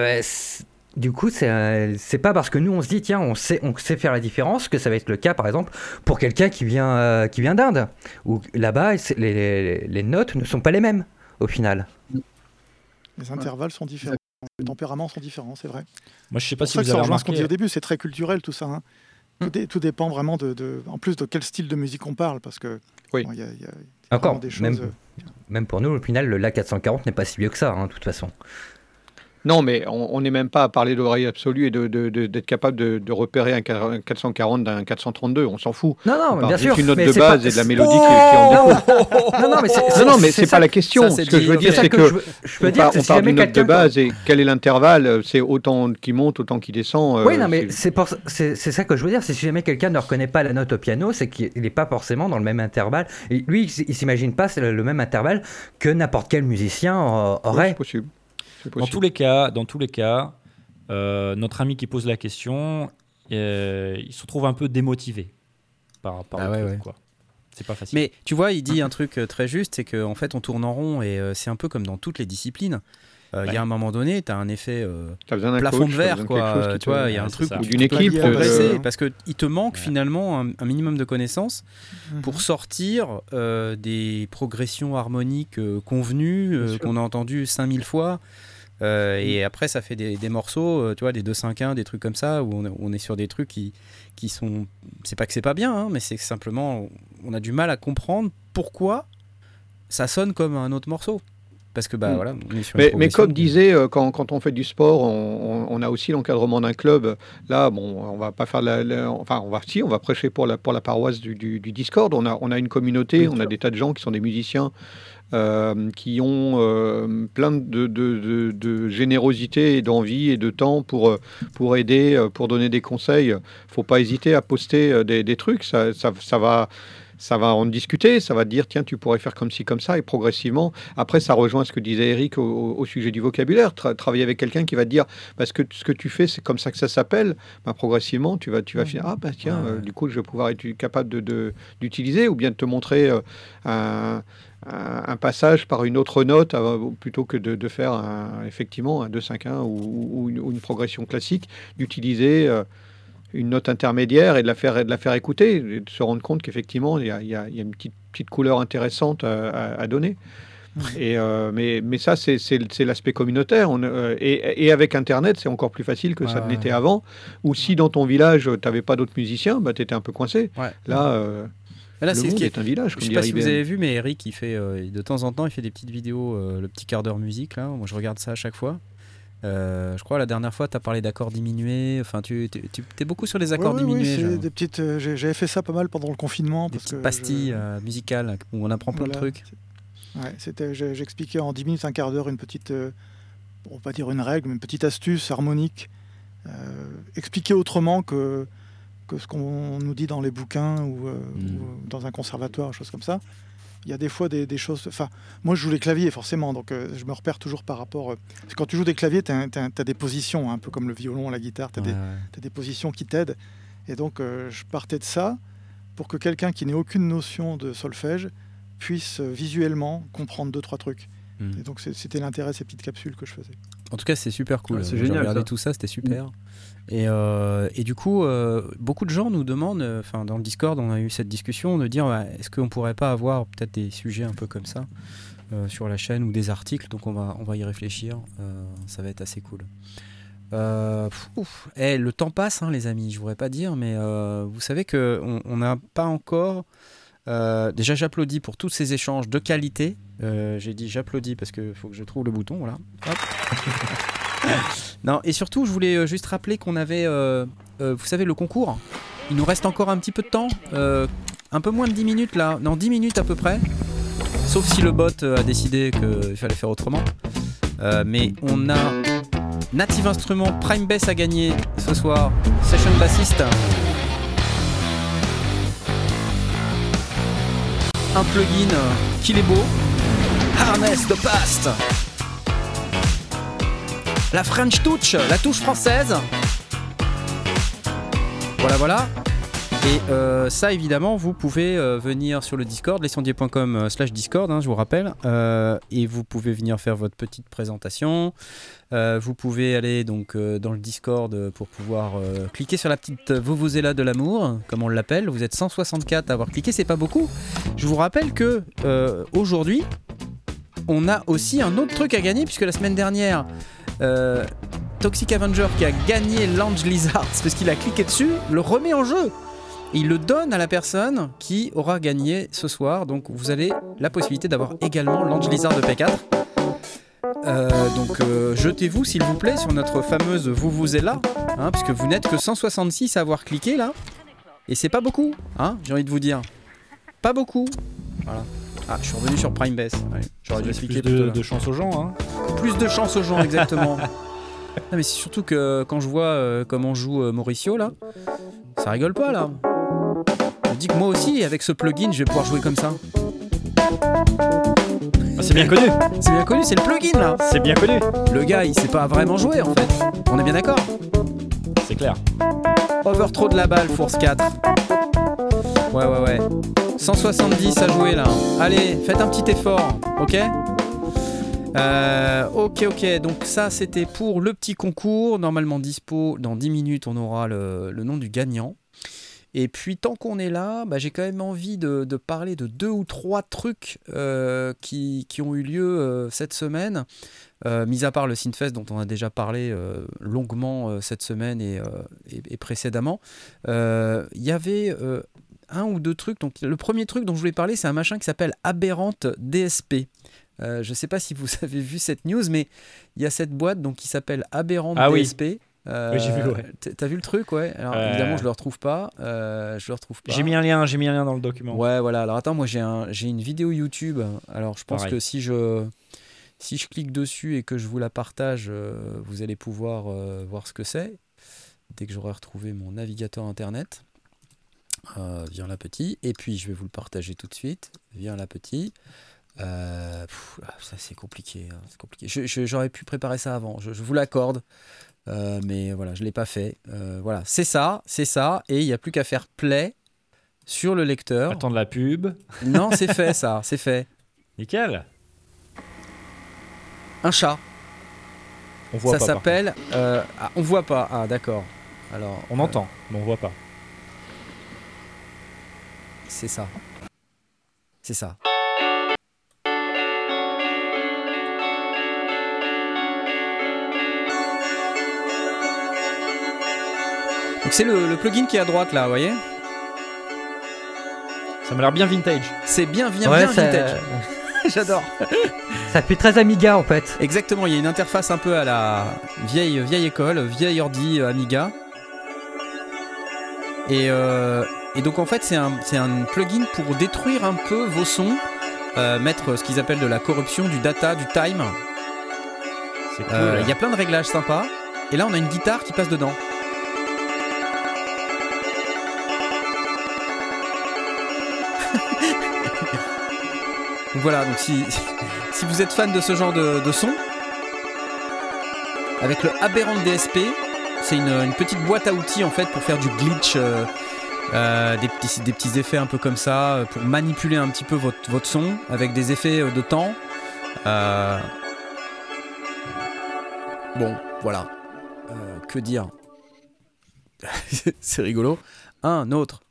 du coup, c'est euh, c'est pas parce que nous on se dit tiens on sait on sait faire la différence que ça va être le cas par exemple pour quelqu'un qui vient euh, qui vient d'Inde où là-bas les, les- les notes ne sont pas les mêmes au final. Les intervalles sont différents. Les tempéraments sont différents, c'est vrai. Moi, je sais pas si vous ça avez rejoint ce qu'on remarqué. dit au début, c'est très culturel tout ça. hein. Tout, dé- tout dépend vraiment de, de- en plus de quel style de musique on parle, parce que Oui. bon, y a, il y a- il y a Encore vraiment des choses. même, euh, même pour nous au final le La 440 n'est pas si vieux que ça hein, de toute façon. Non, mais on n'est même pas à parler d'oreille absolue et de- de- de- d'être capable de, repérer un 440 d'un 432, on s'en fout. Non non mais bien sûr. une note mais de base pas- et de la mélodie qui, qui en découle. Non, non, mais c'est Non, non, mais c'est ça- pas la question. ça, Ce que je veux dire, c'est que je veux- je peux on, dire on si parle d'une note de base et quel est l'intervalle euh, C'est autant qui monte, autant qui descend. euh, Oui, non, mais c'est- c'est ça que je veux dire. C'est si jamais quelqu'un ne reconnaît pas la note au piano, c'est qu'il n'est pas forcément dans le même intervalle. Et lui, il s'imagine pas c'est le, même intervalle que n'importe quel musicien euh, aurait. c'est possible. Dans tous les cas, dans tous les cas, euh, notre ami qui pose la question, euh, il se retrouve un peu démotivé par, par Ah le ouais, truc, ouais. quoi. C'est pas facile. Mais tu vois, il dit un truc euh, très juste, c'est qu'en fait, on tourne en rond et euh, c'est un peu comme dans toutes les disciplines. euh, il y a un moment donné, tu as un effet euh, plafond coach, de verre, quoi. Tu vois, il y a un truc d'une peux équipe, progresser de- parce qu'il te manque Ouais. finalement un, un minimum de connaissances Mhm. pour sortir euh, des progressions harmoniques euh, convenues euh, qu'on a entendues 5000 fois. Euh, et après, ça fait des, des morceaux, euh, tu vois, des 2-5-1, des trucs comme ça, où on, est- on est sur des trucs qui, qui sont. C'est pas que c'est pas bien, hein, mais c'est simplement, on a du mal à comprendre pourquoi ça sonne comme un autre morceau. Parce que, bah Mm. voilà, on est sur Mais, mais comme disait, euh, quand, quand on fait du sport, on, on- on a aussi l'encadrement d'un club. Là, bon, on va pas faire la, la- enfin, on va si, on va prêcher pour la pour la paroisse du, du- du Discord. On a on a une communauté, Bien on a des tas de gens qui sont des musiciens. Euh, qui ont euh, plein de, de, de- de générosité et d'envie et de temps pour, euh, pour aider, pour donner des conseils. faut pas hésiter à poster des, des trucs. Ça, ça, ça va, ça va en discuter. Ça va te dire, tiens, tu pourrais faire comme ci, comme ça. Et progressivement, après, ça rejoint ce que disait Eric au, sujet du vocabulaire. Tra- travailler avec quelqu'un qui va te dire, parce que ce que tu fais, c'est comme ça que ça s'appelle. Bah, progressivement, tu vas, tu vas finir. Ah, bah tiens, Ouais, euh, du coup, je vais pouvoir être capable de- d'utiliser ou bien de te montrer euh, un, un- un passage par une autre note euh, plutôt que de, de faire un- effectivement un 2-5-1 ou, ou une, ou une progression classique, d'utiliser euh, une note intermédiaire et de la faire, de la faire écouter, et de se rendre compte qu'effectivement, il y y a- il y a une petite, petite couleur intéressante à, à- à donner. Et, euh, mais, mais ça, c'est l'aspect communautaire. On, euh, et, et avec Internet, c'est encore plus facile que Ouais, ça ne ouais. l'était avant. Ou si dans ton village, tu n'avais pas d'autres musiciens, bah, tu étais un peu coincé. Ouais. Là, euh, Mais là, le c'est ce monde qui est... est un village, Je comme sais dit pas si vous avez vu, mais Eric, il fait euh, de temps en temps, il fait des petites vidéos, euh, le petit quart d'heure musique là. Moi, je regarde ça à chaque fois. Euh, je crois la dernière fois, tu as parlé d'accords diminués. Enfin, tu es beaucoup sur les accords Ouais, ouais, ouais, diminués. genre. des petites. euh, j'ai- J'avais fait ça pas mal pendant le confinement. des parce petites que pastilles je- euh, musicales où on apprend plein de Voilà. trucs. Ouais, j'expliquais en 10 minutes, un quart d'heure, une petite, euh, on va pas dire une règle, mais une petite astuce harmonique, euh, expliquée autrement que, que ce qu'on nous dit dans les bouquins ou, euh, Mm. ou dans un conservatoire, choses comme ça. Il y a des fois des, des choses. Enfin, moi, je joue les claviers, forcément, donc euh, je me repère toujours par rapport. euh, parce que quand tu joues des claviers, tu as, des positions, hein, un peu comme le violon, la guitare, tu as, Ouais, ouais. des positions qui t'aident. Et donc, euh, je partais de ça pour que quelqu'un qui n'ait aucune notion de solfège puisse euh, visuellement comprendre deux, trois trucs. Mm. Et donc, c'était l'intérêt de ces petites capsules que je faisais. En tout cas, c'est super cool. C'est J'ai génial, regardé tout ça, c'était super. Et, euh, et du coup, euh, beaucoup de gens nous demandent, euh, enfin dans le Discord, on a eu cette discussion de dire ouais, est-ce qu'on pourrait pas avoir peut-être des sujets un peu comme ça euh, sur la chaîne ou des articles? Donc on va, on va y réfléchir. Ça va être assez cool. Pff. Eh, le temps passe, hein, les amis. Je voudrais pas dire, mais vous savez que on n'a pas encore. déjà, j'applaudis pour tous ces échanges de qualité. Euh, J'ai dit j'applaudis parce qu'il faut que je trouve le bouton. Voilà. Hop. non, et surtout, je voulais euh, juste rappeler qu'on avait, euh, euh, vous savez, le concours. Il nous reste encore un petit peu de temps. un peu moins de 10 minutes là. Non, 10 minutes à peu près. Sauf si le bot a décidé qu'il fallait faire autrement. Mais on a Native Instruments Prime Bass à gagner ce soir. Session Bassiste. Un plugin qu'il est beau. Harness the Past. La French Touch, la touche française. Voilà, voilà. Et euh, ça, évidemment, vous pouvez euh, venir sur le Discord, lescendier.com euh, slash Discord, hein, je vous rappelle. Et vous pouvez venir faire votre petite présentation. Vous pouvez aller donc dans le Discord pour pouvoir cliquer sur la petite Vuvuzela de l'amour, comme on l'appelle. Vous êtes 164 à avoir cliqué, c'est pas beaucoup. Je vous rappelle que aujourd'hui, on a aussi un autre truc à gagner, puisque la semaine dernière, euh, Toxic Avenger qui a gagné l'Ange Lizard parce qu'il a cliqué dessus, le remet en jeu. Il le donne à la personne qui aura gagné ce soir. Donc vous avez la possibilité d'avoir également l'Ange Lizard de P4. Euh, donc euh, jetez-vous s'il vous plaît sur notre fameuse vous vous êtes là, hein, puisque vous n'êtes que 166 à avoir cliqué là, et c'est pas beaucoup, hein, j'ai envie de vous dire, pas beaucoup. Voilà. Ah, je suis revenu sur Prime Base. Ouais, J'aurais dû expliquer plus de, chance aux gens. Hein. Plus de chance aux gens, exactement. non, mais c'est surtout que quand je vois euh, comment joue euh, Mauricio là, ça rigole pas là. Je me dis que moi aussi, avec ce plugin, je vais pouvoir jouer comme ça. Ah, c'est bien connu. C'est bien connu, c'est le plugin là. C'est bien connu. Le gars, il sait pas vraiment jouer en fait. On est bien d'accord? C'est clair. Overthrow de la balle, force 4. Ouais, ouais, ouais. 170 à jouer là. Allez, faites un petit effort, ok Euh, ok, ok, donc ça c'était pour le petit concours. Normalement dispo, dans 10 minutes on aura le, nom du gagnant. Et puis tant qu'on est là, bah, j'ai quand même envie de, parler de deux ou trois trucs euh, qui, ont eu lieu euh, cette semaine. Mis à part le Synfest dont on a déjà parlé longuement cette semaine et, et- précédemment, il y avait un ou deux trucs. Donc, le premier truc dont je voulais parler, c'est un machin qui s'appelle Aberrante DSP. Euh, je ne sais pas si vous avez vu cette news, mais il y a cette boîte donc, qui s'appelle Aberrante Ah oui. DSP. Euh, Oui, j'ai vu, ouais. T'as vu le truc, ouais Alors Euh. évidemment, je le retrouve pas. euh, je le retrouve pas. J'ai mis un lien, j'ai mis un lien dans le document. Ouais, voilà. Alors attends, moi j'ai un, j'ai une vidéo YouTube. Alors je pense Pareil. que si je, si je clique dessus et que je vous la partage, vous allez pouvoir voir ce que c'est. Dès que j'aurai retrouvé mon navigateur internet. Euh, viens là petit. Et puis je vais vous le partager tout de suite. Viens là petit. Euh, pff, ah, ça c'est compliqué, hein, c'est compliqué. Je- je- J'aurais pu préparer ça avant, je, je vous l'accorde. Euh, mais voilà, je l'ai pas fait. Euh, voilà, c'est ça, c'est ça, et il n'y a plus qu'à faire play sur le lecteur. Attendre la pub. Non, c'est fait ça, c'est fait. Nickel. Un chat. On voit ça pas. s'appelle. euh, ah, on voit pas. Ah, d'accord. Alors. On entend, mais on voit pas. C'est ça. C'est ça. Donc c'est le, le plugin qui est à droite là, vous voyez? Ça m'a l'air bien vintage. C'est bien, bien, Ouais, bien ça- vintage. J'adore. Ça fait très Amiga en fait. Exactement, il y a une interface un peu à la vieille, vieille école, vieille ordi euh, Amiga. Et, euh, et donc en fait c'est un, c'est un plugin pour détruire un peu vos sons, euh, mettre ce qu'ils appellent de la corruption, du data, du time. Cool. Euh, Il y a plein de réglages sympas. Et là on a une guitare qui passe dedans. donc voilà, donc si, si vous êtes fan de ce genre de, de son, avec le Aberrant DSP, c'est une, une petite boîte à outils en fait pour faire du glitch, euh, euh, des, petits, effets un peu comme ça, euh, pour manipuler un petit peu votre, son avec des effets euh, de temps. Bon, voilà. Que dire? C'est rigolo. Un autre.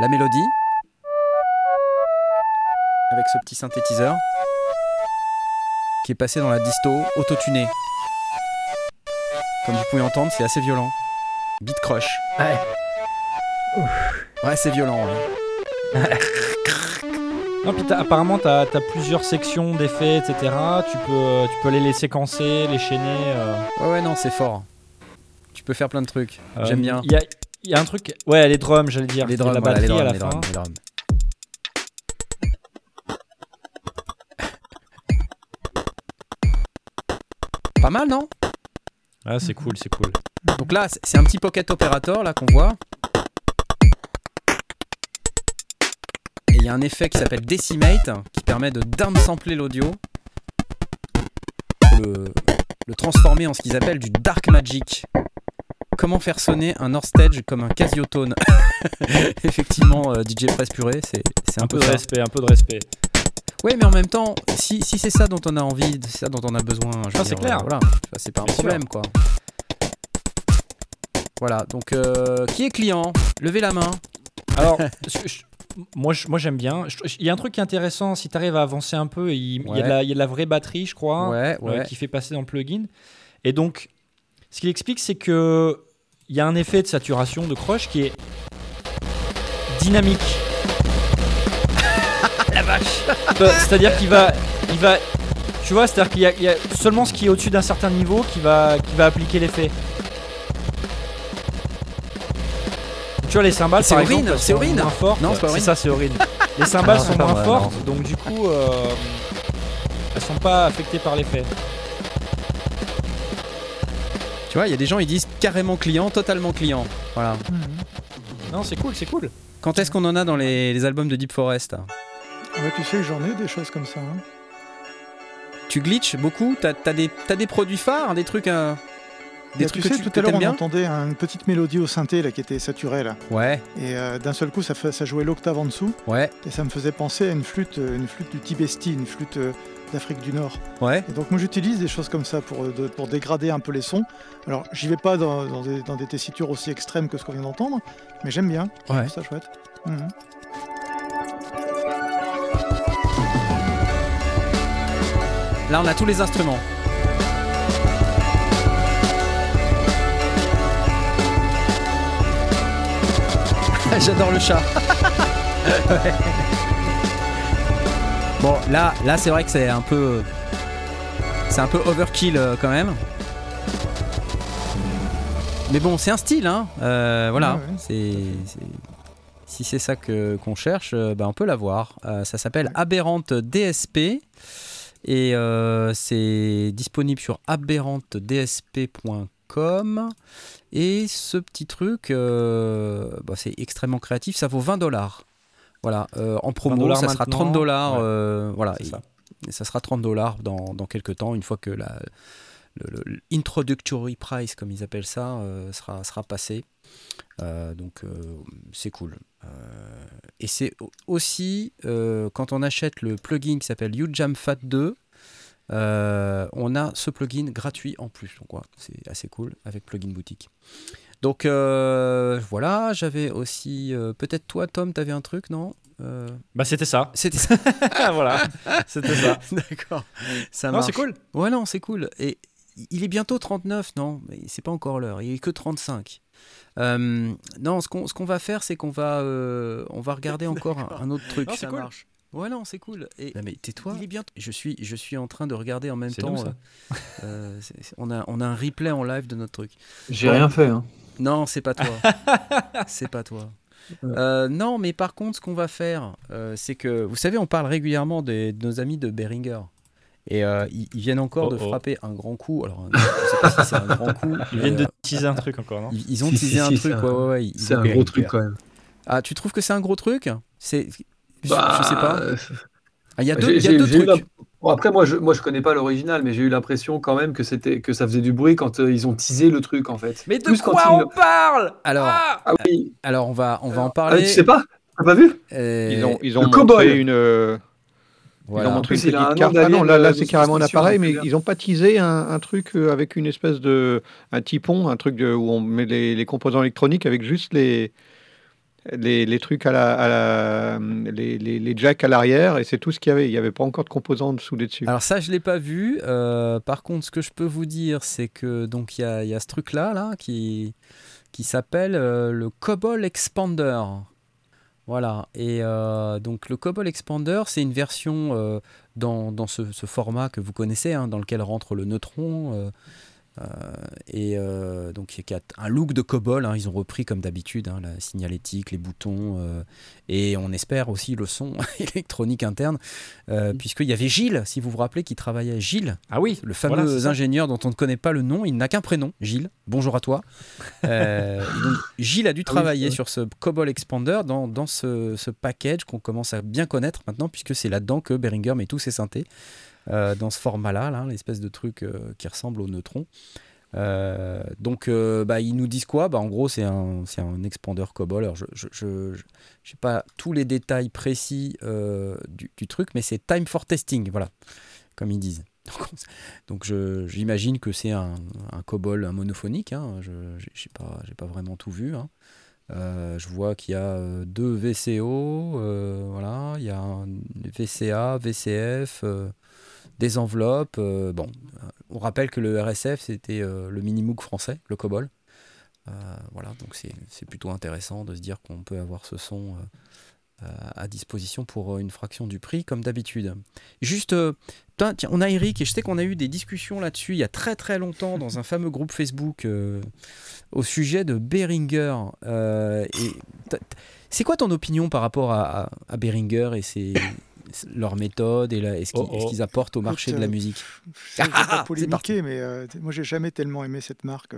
La mélodie. Avec ce petit synthétiseur. Qui est passé dans la disto autotuné. Comme vous pouvez entendre, c'est assez violent. Beat crush. Ouais, c'est violent. ouais. Non, puis t'as- apparemment, tu as, plusieurs sections d'effets, etc. Tu peux, tu peux aller les séquencer, les chaîner. euh. Ouais, ouais, non, c'est fort. Tu peux faire plein de trucs. Euh, J'aime bien. Il y y a un truc. Ouais, les drums, j'allais dire. Les drums, la voilà, les batterie drums, à les la fin. drums, les. Pas mal, non? Ah, c'est cool, c'est cool. Donc là, c'est- c'est un petit pocket operator là qu'on voit. Il y a un effet qui s'appelle Decimate qui permet de downsampler l'audio pour le, le transformer en ce qu'ils appellent du dark magic. Comment faire sonner un Orstage comme un Casiotone Effectivement, euh, DJ Press Purée, c'est c'est Un, un, peu de ça. respect, un peu de respect. Oui, mais en même temps, si, si c'est ça dont on a envie, c'est ça dont on a besoin, je veux Ah, c'est dire, clair. Voilà, c'est pas un Bien sûr. problème, quoi. Voilà, donc euh, qui est client? Levez la main. Alors, je- moi, je- moi j'aime bien. Il y a un truc qui est intéressant, si tu arrives à avancer un peu, il, il y, a de la, il y a de la vraie batterie, je crois, Ouais, euh, qui fait passer dans le plugin. Et donc, ce qu'il explique, c'est que il y a un effet de saturation de crush qui est dynamique. la vache C'est-à-dire qu'il va, il va, tu vois, c'est-à-dire qu'il y, y a seulement ce qui est au-dessus d'un certain niveau qui va, qui va appliquer l'effet. Tu vois, les cymbales, C'est Aurine, c'est sont Aurine. moins fortes. Non, c'est pas Aurine. ça, c'est Aurine. Les cymbales sont c'est pas moins fortes, donc du coup, euh, elles sont pas affectées par l'effet. Tu vois, il y a des gens, ils disent carrément client, totalement client. Voilà. Non, c'est cool, c'est cool. Quand est-ce qu'on en a dans les, les albums de Deep Forest? Ouais, tu sais que j'en ai des choses comme ça. hein. Tu glitches beaucoup? T'as as des, t'as des produits phares, des trucs, euh, des trucs tu que sais, tu tout que à l'heure, on bien entendait une petite mélodie au synthé là, qui était saturée. Là. Ouais, Et euh, d'un seul coup, ça, fait- ça jouait l'octave en dessous. ouais, Et ça me faisait penser à une flûte, euh, une flûte du Tibesti, une flûte euh, d'Afrique du Nord. ouais. Et donc moi j'utilise des choses comme ça pour, de- pour dégrader un peu les sons. Alors j'y vais pas dans, dans des, dans des tessitures aussi extrêmes que ce qu'on vient d'entendre, mais j'aime bien. Je Ouais. trouve ça chouette. Mhm. Là, on a tous les instruments. J'adore le chat. Ouais. Bon, là, là, c'est vrai que c'est un peu, c'est un peu overkill euh, quand même. Mais bon, c'est un style, hein. Euh, voilà. Ouais, ouais. C'est, c'est- si c'est ça que qu'on cherche, euh, bah, on peut l'avoir. Euh, ça s'appelle Aberrante DSP. Et c'est disponible sur aberrantedsp.com. Et ce petit truc, euh, bah, c'est extrêmement créatif. Ça vaut 20 dollars. Voilà, euh, en promo, ça sera maintenant. 30 dollars. Ouais. euh, voilà, et- ça. et ça sera 30 dollars dans, dans quelques temps, une fois que la, le, le- l'introductory price, comme ils appellent ça, sera, sera passé. Donc c'est cool. Et c'est au- aussi, quand on achète le plugin qui s'appelle UJam Fat 2, euh, on a ce plugin gratuit en plus. Donc ouais, c'est assez cool avec Plugin Boutique. Donc euh, voilà, j'avais aussi... euh, Peut-être toi, Tom, t'avais un truc, non Euh, Bah, c'était ça. C'était ça. voilà. C'était ça. D'accord. Ça Non, c'est cool. Ouais, non, c'est cool. Et il est bientôt 39, non Mais c'est pas encore l'heure. Il est que 35. Euh, non, ce qu'on ce qu'on va faire, c'est qu'on va, euh, on va regarder encore un, un autre truc. Non, Ça cool. marche. Ouais, non, c'est cool. Et, Non, mais tais-toi. Il est bientôt. Je suis, je suis en train de regarder en même temps. nous, ça. euh, euh, on, a, on a un replay en live de notre truc. J'ai Ouais. rien fait. Hein. Non, c'est pas toi. c'est pas toi. Euh, non, mais par contre, ce qu'on va faire, euh, c'est que, vous savez, on parle régulièrement des- de nos amis de Behringer. Et euh, ils, ils viennent encore Oh, de oh. frapper un grand coup. Alors, je sais pas si c'est un grand coup. Ils viennent de teaser un truc encore, non ils, ils ont Si, teasé si, un si, truc. c'est Ouais, un- ouais, ouais, ils- C'est ils- un gros truc quand même. Ah, tu trouves que c'est un gros truc? C'est. Je, Bah, je sais pas. euh, Ah, Il y a deux, y a trucs. la- Bon, après, moi je, moi, je connais pas l'original, mais j'ai eu l'impression quand même que, c'était, que ça faisait du bruit quand euh, ils ont teasé le truc, en fait. Mais de Plus quand quoi ils- on parle? Alors, Ah oui, alors on va, on va en ah, parler. tu sais pas? T'as pas vu? Euh, Ils ont, ils ont le montré une. euh, voilà. Ils ont montré une petite carte. Ah non, là, là euh, c'est carrément un appareil, mais euh, ils n'ont pas teasé un, un truc euh, avec une espèce de. un typon, un truc de, où on met les, les composants électroniques avec juste les. Les, trucs à la, les, les, les jacks à l'arrière et c'est tout ce qu'il y avait. Il n'y avait pas encore de composants en dessous des dessus. Alors ça, je l'ai pas vu. Euh, par contre, ce que je peux vous dire, c'est que donc il y a, y a ce truc-là là qui qui s'appelle euh, le Cobol Expander. Voilà. Et euh, donc le Cobol Expander, c'est une version dans, dans ce, ce format que vous connaissez, hein, dans lequel rentre le neutron. Euh, et euh, donc il y a un look de COBOL, hein, ils ont repris comme d'habitude hein, la signalétique, les boutons, euh, et on espère aussi le son électronique interne, euh, puisqu'il y avait Gilles, si vous vous rappelez, qui travaillait. Gilles, Ah oui, le fameux Voilà, ingénieur dont on ne connaît pas le nom, il n'a qu'un prénom, Gilles. Bonjour à toi. Donc, Gilles a dû Ah oui, travailler sur ce Cobol Expander dans, dans ce, ce package qu'on commence à bien connaître maintenant, puisque c'est là-dedans que Behringer met tous ses synthés, dans ce format-là, là, l'espèce de truc euh, qui ressemble au neutron. Euh, donc, euh, bah, ils nous disent quoi? Bah, En gros, c'est un, c'est un expander COBOL. Alors, je n'ai pas tous les détails précis euh, du, truc, mais c'est time for testing, voilà, comme ils disent. Donc, on- Donc, j'imagine que c'est un, un COBOL monophonique. Hein. Je n'ai pas, j'ai pas vraiment tout vu. hein. Euh, je vois qu'il y a euh, deux VCO, euh, voilà, il y a un VCA, VCF, euh, des enveloppes. euh, bon, euh, on rappelle que le RSF c'était euh, le Minimoog français, le COBOL. Voilà, donc c'est plutôt intéressant de se dire qu'on peut avoir ce son à disposition pour une fraction du prix, comme d'habitude. Juste, tiens, on a Eric, et je sais qu'on a eu des discussions là-dessus il y a très très longtemps dans un fameux groupe Facebook au sujet de t'as- c'est quoi ton opinion par rapport à, à, Behringer et ses, leur méthode et, la- et ce qu'ils Oh, oh. apportent au marché de la euh, musique Je vais Ah, pas c'est polémiquer, mais euh, moi j'ai jamais tellement aimé cette marque.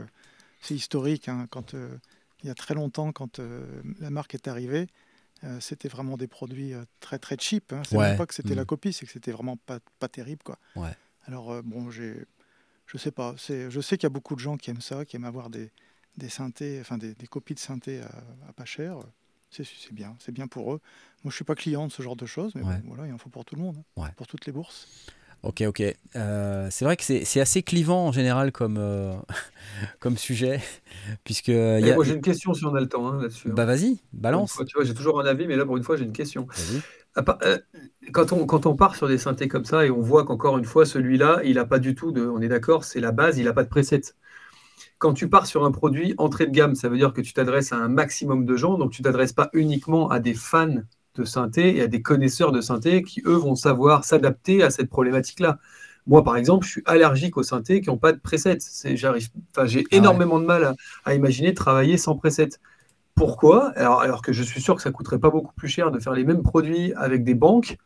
C'est historique. hein, quand euh, il y a très longtemps, quand euh, la marque est arrivée, euh, c'était vraiment des produits euh, très très cheap. Hein. C'est Ouais. même pas que c'était Mm. la copie, c'est que c'était vraiment pas, pas terrible quoi. Ouais. Alors euh, bon, j'ai je sais pas. C'est, je sais qu'il y a beaucoup de gens qui aiment ça, qui aiment avoir des, des synthés, enfin des, des copies de synthés à, à pas cher. C'est, bien, c'est bien pour eux. Moi, je suis pas client de ce genre de choses, mais Ouais. bon, voilà, il en faut pour tout le monde, hein, Ouais. pour toutes les bourses. Ok, ok. Euh, c'est vrai que c'est assez clivant en général comme, euh, comme sujet, puisque euh, y Eh, a... Moi, j'ai une question si on a le temps hein, là-dessus. hein. Bah vas-y, balance. fois, tu vois, j'ai toujours un avis, mais là, pour une fois, j'ai une question. Part- euh, quand, on, quand on part sur des synthés comme ça et on voit qu'encore une fois, celui-là, il n'a pas du tout de. On est d'accord, c'est la base, il n'a pas de preset. Quand tu pars sur un produit entrée de gamme, ça veut dire que tu t'adresses à un maximum de gens, donc tu t'adresses pas uniquement à des fans de synthé et à des connaisseurs de synthé qui, eux, vont savoir s'adapter à cette problématique-là. Moi, par exemple, je suis allergique aux synthés qui n'ont pas de preset. C'est- J'arrive, enfin, j'ai Ah ouais. énormément de mal à, à imaginer travailler sans preset. Pourquoi? Alors, alors que je suis sûr que ça coûterait pas beaucoup plus cher de faire les mêmes produits avec des banques.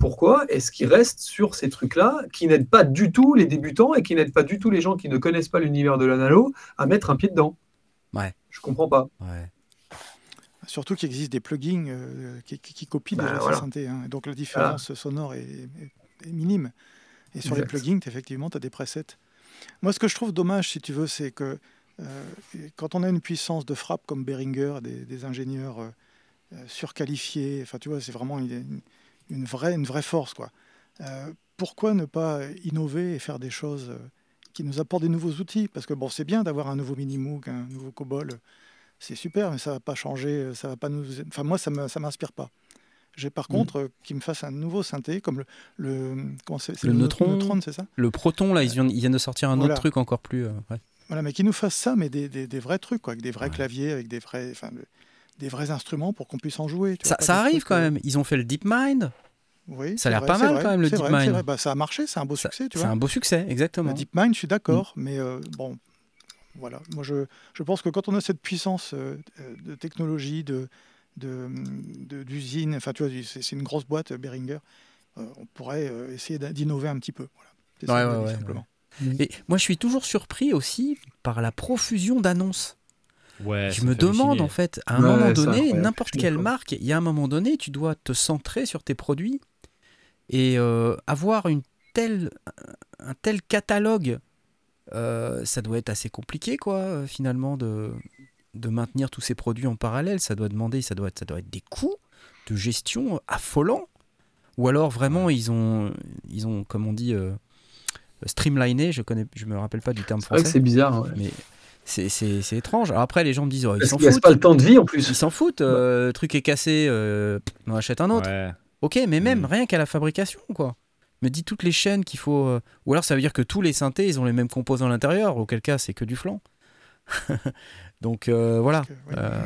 Pourquoi est-ce qu'ils restent sur ces trucs-là qui n'aident pas du tout les débutants et qui n'aident pas du tout les gens qui ne connaissent pas l'univers de l'analo à mettre un pied dedans Ouais. Je comprends pas. Ouais. Surtout qu'il existe des plugins euh, qui, qui- qui copient Bah, déjà ces voilà. synthés. hein. Donc la différence sonore est, est- est minime. Et sur Exact. les plugins, effectivement, tu as des presets. Moi, ce que je trouve dommage, si tu veux, c'est que euh, quand on a une puissance de frappe comme Behringer, des, des ingénieurs euh, euh, surqualifiés, enfin, tu vois, c'est vraiment une, une vraie, une vraie force, quoi. Euh, pourquoi ne pas innover et faire des choses euh, qui nous apportent des nouveaux outils? Parce que bon, c'est bien d'avoir un nouveau Minimoog, un nouveau COBOL, c'est super, mais ça va pas changer, euh, ça va pas nous. Enfin, moi, ça ça m'inspire pas. J'ai par Mm. contre euh, qu'il me fasse un nouveau synthé comme le, le comment c'est Le neut- Neutron. c'est ça? Le Proton, là, ils viennent, ils viennent de sortir un Voilà. autre truc encore plus... euh, ouais. Voilà, mais qu'il nous fasse ça, mais des, des- des vrais trucs, quoi, avec des vrais Ouais. claviers, avec des vrais, enfin, des vrais instruments pour qu'on puisse en jouer. tu Ça, arrive quand euh, même. Ils ont fait le DeepMind. Oui, Ça a l'air pas mal vrai, quand même, le vrai, c'est vrai. Bah, ça a marché, c'est un beau succès, C'est un beau succès, exactement. Le DeepMind, je suis d'accord, mais euh, bon, voilà. Moi, je, je pense que quand on a cette puissance euh, de technologie, de de- de- d'usine, enfin, tu vois, c'est une grosse boîte, Behringer, euh, on pourrait essayer d'innover un petit peu. Voilà. C'est ça Ouais, ouais, ouais, simplement. Et moi, je suis toujours surpris aussi par la profusion d'annonces. Ouais, je me demande en fait, à un Ouais, moment donné, n'importe quelle marque, il y a un moment donné, tu dois te centrer sur tes produits et euh, avoir une telle, un tel catalogue. euh, ça doit être assez compliqué, quoi, euh, finalement, de, de maintenir tous ces produits en parallèle. Ça doit demander, ça doit être, ça doit être des coûts de gestion affolants. Ou alors vraiment, ils ont, ils ont, comme on dit, euh, streamliné. Je connais, je me rappelle pas du terme français. c'est bizarre. ouais. Mais c'est- c'est c'est étrange. Alors après, les gens me disent, oh, ils s'en foutent. pas le temps de vie en plus. Ils s'en foutent. euh, le truc est cassé, euh, on achète un autre. Ouais. Ok, mais même Mm. rien qu'à la fabrication, quoi. Me dit toutes les chaînes qu'il faut. euh, Ou alors ça veut dire que tous les synthés, ils ont les mêmes composants à l'intérieur. Auquel cas, c'est que du flanc. Donc euh, voilà. Euh, ouais. Euh,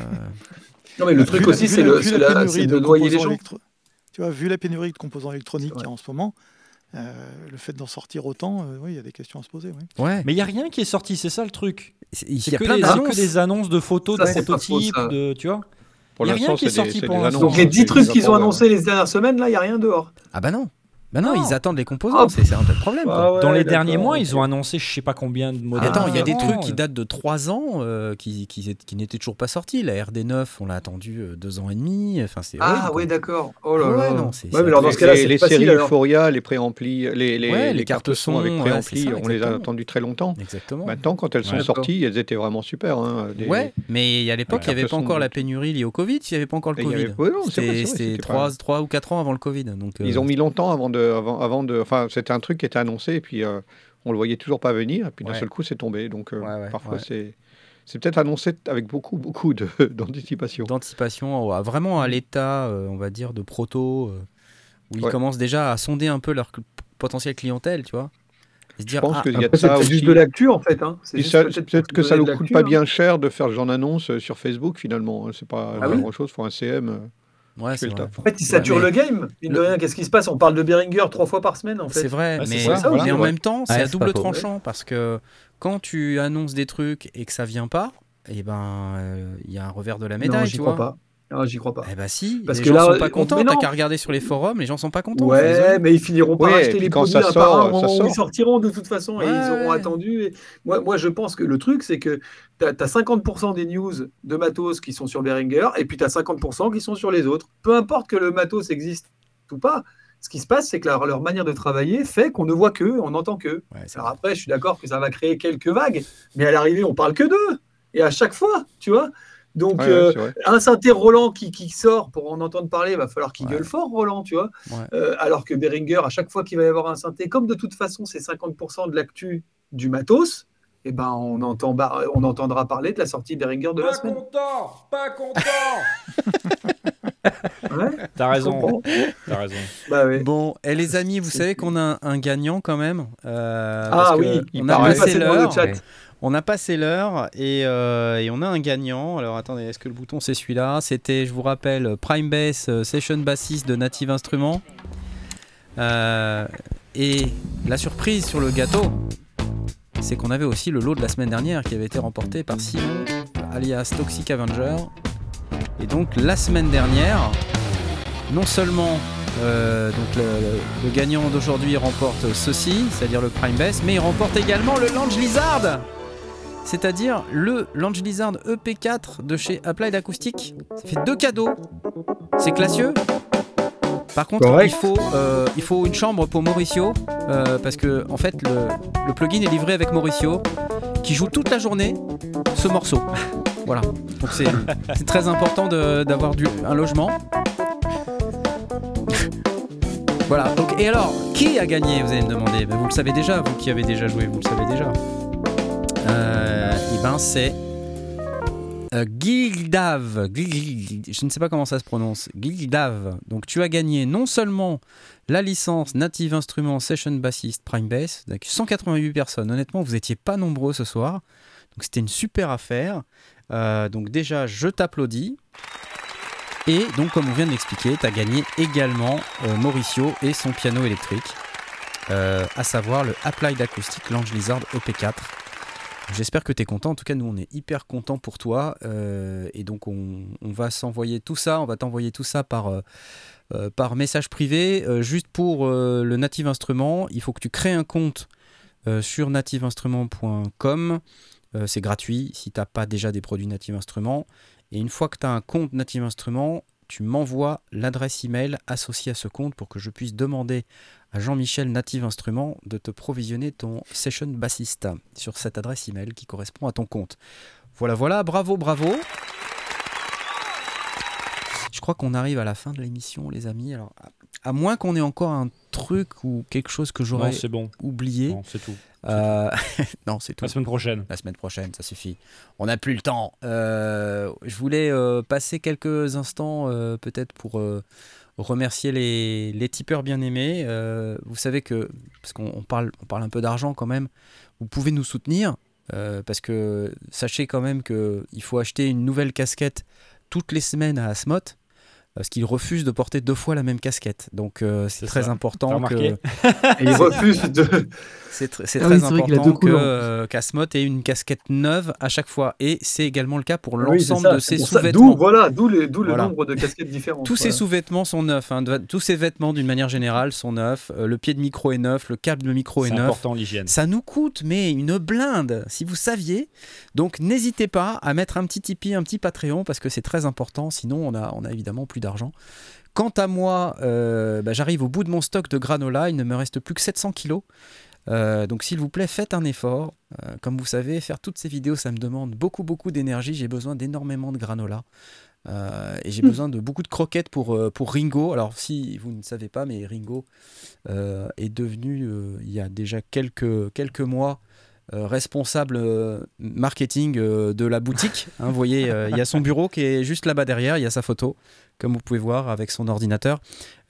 Non, mais le truc aussi, c'est de de noyer les gens. électro- Tu vois, vu la pénurie de composants électroniques qu'il y a Ouais. en ce moment, euh, le fait d'en sortir autant, euh, oui, il y a des questions à se poser. oui. ouais. Mais il y a rien qui est sorti, c'est ça le truc. C'est- Il C'est y a que, des- que des annonces de photos, Ça, de c'est pas faux, prototypes, de, tu vois. Pour Y a rien qui est des- sorti c'est pour des l'instant. annonces. Donc les c'est 10 trucs des qu'ils ont annoncés les dernières semaines, là, il n'y a rien dehors. Ah bah non. Bah non, Non. ils attendent les composants. Ah, c'est un tel problème. Ah ouais, Dans les derniers mois, ils ont annoncé je sais pas combien de modèles. Attends, il y a des trucs qui datent de 3 ans euh, qui, qui, qui n'étaient toujours pas sortis. La RD9, on l'a attendu 2 ans et demi. Enfin, c'est Ah oui, d'accord. Oh là Ouais, là. non, c'est- Ouais, c'est mais alors dans Les- ce cas-là, les, c'est les facile séries alors. Euphoria, les préamplis, les, les, Ouais, les les cartes cartes son avec ça, on les a attendues très longtemps. Exactement. Maintenant, quand elles sont Ouais. sorties, elles étaient vraiment super. Hein, des- Ouais, mais à l'époque, il n'y avait pas encore la pénurie liée au Covid, il n'y avait pas encore le Covid. C'était c'était 3, pas- ou 4 ans avant le Covid. Donc, euh, Ils ont mis longtemps avant de, avant, avant de. Enfin, c'était un truc qui était annoncé et puis euh, on le voyait toujours pas venir. Et puis d'un Ouais. seul coup, c'est tombé. Donc euh, Ouais, ouais, parfois, c'est c'est peut-être annoncé avec beaucoup, beaucoup d'anticipation. d'anticipation, à- vraiment à l'état, euh, on va dire, de proto, euh, où ils commencent déjà à sonder un peu leur potentielle clientèle, tu vois. Je pense ah, qu'il y a Après, de ça aussi. juste de l'actu en fait. Hein. Peut-être que ça ne coûte pas hein. bien cher de faire ce genre d'annonce sur Facebook finalement. C'est pas Ah oui grand chose pour un CM. Ouais, c'est taf. En fait, ils saturent Ouais, mais- le game. Mine de Le- rien, qu'est-ce qui se passe? On parle de Behringer trois fois par semaine en fait. C'est vrai, Ouais, mais, ça, mais voilà. en même temps, c'est à double tranchant parce que quand tu annonces des trucs et que ça vient pas, et ben euh, il y a un revers de la médaille, non, j'y tu crois vois. pas. Non, j'y crois pas. Eh ben si, Parce les que gens là, sont pas on- contents. mais T'as qu'à regarder sur les forums, les gens sont pas contents. Ouais, mais ils finiront par Ouais, et acheter les quand produits ça un par sort, un au ça moment où sort. ils sortiront de toute façon et ils auront attendu. Et moi, moi, je pense que le truc, c'est que tu as, 50% des news de matos qui sont sur Behringer et puis tu as 50% qui sont sur les autres. Peu importe que le matos existe ou pas, ce qui se passe, c'est que leur, leur manière de travailler fait qu'on ne voit qu'eux, on n'entend qu'eux. Ouais, Alors après, je suis d'accord que ça va créer quelques vagues, mais à l'arrivée, on parle que d'eux. Et à chaque fois, tu vois. Donc, Ouais, euh, ouais, un synthé Roland qui, qui sort pour en entendre parler, il va falloir qu'il Ouais. gueule fort, Roland, tu vois. Ouais. Euh, alors que Behringer, à chaque fois qu'il va y avoir un synthé, comme de toute façon, c'est 50% de l'actu du matos, eh ben, on, entend bar- on entendra parler de la sortie Behringer de la Pas semaine. content, pas content. Ouais, T'as raison, comprends. t'as raison. Bah. Bon, et les amis, vous savez qu'on a un, un gagnant quand même. euh, Ah parce oui, on a passé l'heure. On a passé l'heure et, euh, et on a un gagnant. Alors attendez, est-ce que le bouton c'est celui-là? C'était, je vous rappelle, Prime Bass euh, Session Bassist de Native Instruments. Euh, et la surprise sur le gâteau, c'est qu'on avait aussi le lot de la semaine dernière qui avait été remporté par Simon, alias Toxic Avenger. Et donc la semaine dernière, non seulement euh, donc le, gagnant d'aujourd'hui remporte ceci, c'est-à-dire le Prime Bass, mais il remporte également le Lange Lizard c'est-à-dire le Lange Lizard EP4 de chez Applied Acoustic. Ça fait deux cadeaux. C'est classieux. Par contre, Correct. il faut, euh, il faut une chambre pour Mauricio, euh, parce que en fait, le, le plugin est livré avec Mauricio, qui joue toute la journée ce morceau. voilà. Donc c'est très important d'avoir un logement. voilà. Donc, et alors, qui a gagné Vous allez me demander? Ben, vous le savez déjà, vous qui avez déjà joué, vous le savez déjà. Euh, et ben c'est euh, Gildav. Gil- Je ne sais pas comment ça se prononce. Gildav. Donc tu as gagné non seulement la licence Native Instruments Session Bassist Prime Bass, avec 188 personnes. Honnêtement, vous étiez pas nombreux ce soir. Donc c'était une super affaire. Euh, donc déjà, je t'applaudis. Et donc, comme on vient de l'expliquer, tu as gagné également euh, Mauricio et son piano électrique, euh, à savoir le Applied Acoustic Lange Lizard EP4. J'espère que tu es content. En tout cas, nous, on est hyper contents pour toi. et donc, on, va s'envoyer tout ça. On va t'envoyer tout ça par, message privé. Juste pour le Native Instrument, il faut que tu crées un compte sur nativeinstrument.com. Euh, c'est gratuit si tu n'as pas déjà des produits Native Instruments. Et une fois que tu as un compte Native Instruments, tu m'envoies l'adresse email associée à ce compte pour que je puisse demander à Jean-Michel Native Instruments de te provisionner ton session bassiste sur cette adresse email qui correspond à ton compte. Voilà, voilà, bravo, bravo. Je crois qu'on arrive à la fin de l'émission, les amis. Alors, à- moins qu'on ait encore un truc ou quelque chose que j'aurais bon. oublié. C'est tout. Euh, non, c'est tout La semaine prochaine. la semaine prochaine, ça suffit. On n'a plus le temps. Euh, je voulais euh, passer quelques instants peut-être pour remercier les, les tipeurs bien-aimés. Vous savez que, parce qu'on on parle, on parle un peu d'argent quand même, vous pouvez nous soutenir. parce que sachez quand même qu'il faut acheter une nouvelle casquette toutes les semaines à Asmot. Parce qu'il refuse de porter deux fois la même casquette. Donc euh, c'est C'est très ça. important que, Et il refuse de. c'est tr- c'est Ah très oui, c'est a important deux que couleurs. euh, qu'Asmot ait une casquette neuve à chaque fois. Et c'est également le cas pour c'est l'ensemble de c'est ses sous-vêtements. D'où voilà, d'où le, Voilà. nombre de casquettes différentes. Tous ces voilà. sous-vêtements sont neufs. hein. Tous ces vêtements, d'une manière générale, sont neufs. Euh, le pied de micro est neuf. Le câble de micro est, C'est neuf. important l'hygiène. Ça nous coûte, mais une blinde, si vous saviez. Donc n'hésitez pas à mettre un petit Tipeee, un petit Patreon, parce que c'est très important. Sinon, on a, on a évidemment plus d'argent. Quant à moi, euh, bah, j'arrive au bout de mon stock de granola. Il ne me reste plus que 700 kilos. Euh, donc s'il vous plaît, faites un effort. Euh, comme vous savez, faire toutes ces vidéos, ça me demande beaucoup, beaucoup d'énergie. J'ai besoin d'énormément de granola. Euh, et j'ai besoin de beaucoup de croquettes pour, pour Ringo. Alors si vous ne savez pas, mais Ringo est devenu, il y a déjà quelques, quelques mois, euh, responsable euh, marketing euh, de la boutique. Hein, vous voyez, il y a son bureau qui est juste là-bas derrière, il y a sa photo, comme vous pouvez voir, avec son ordinateur.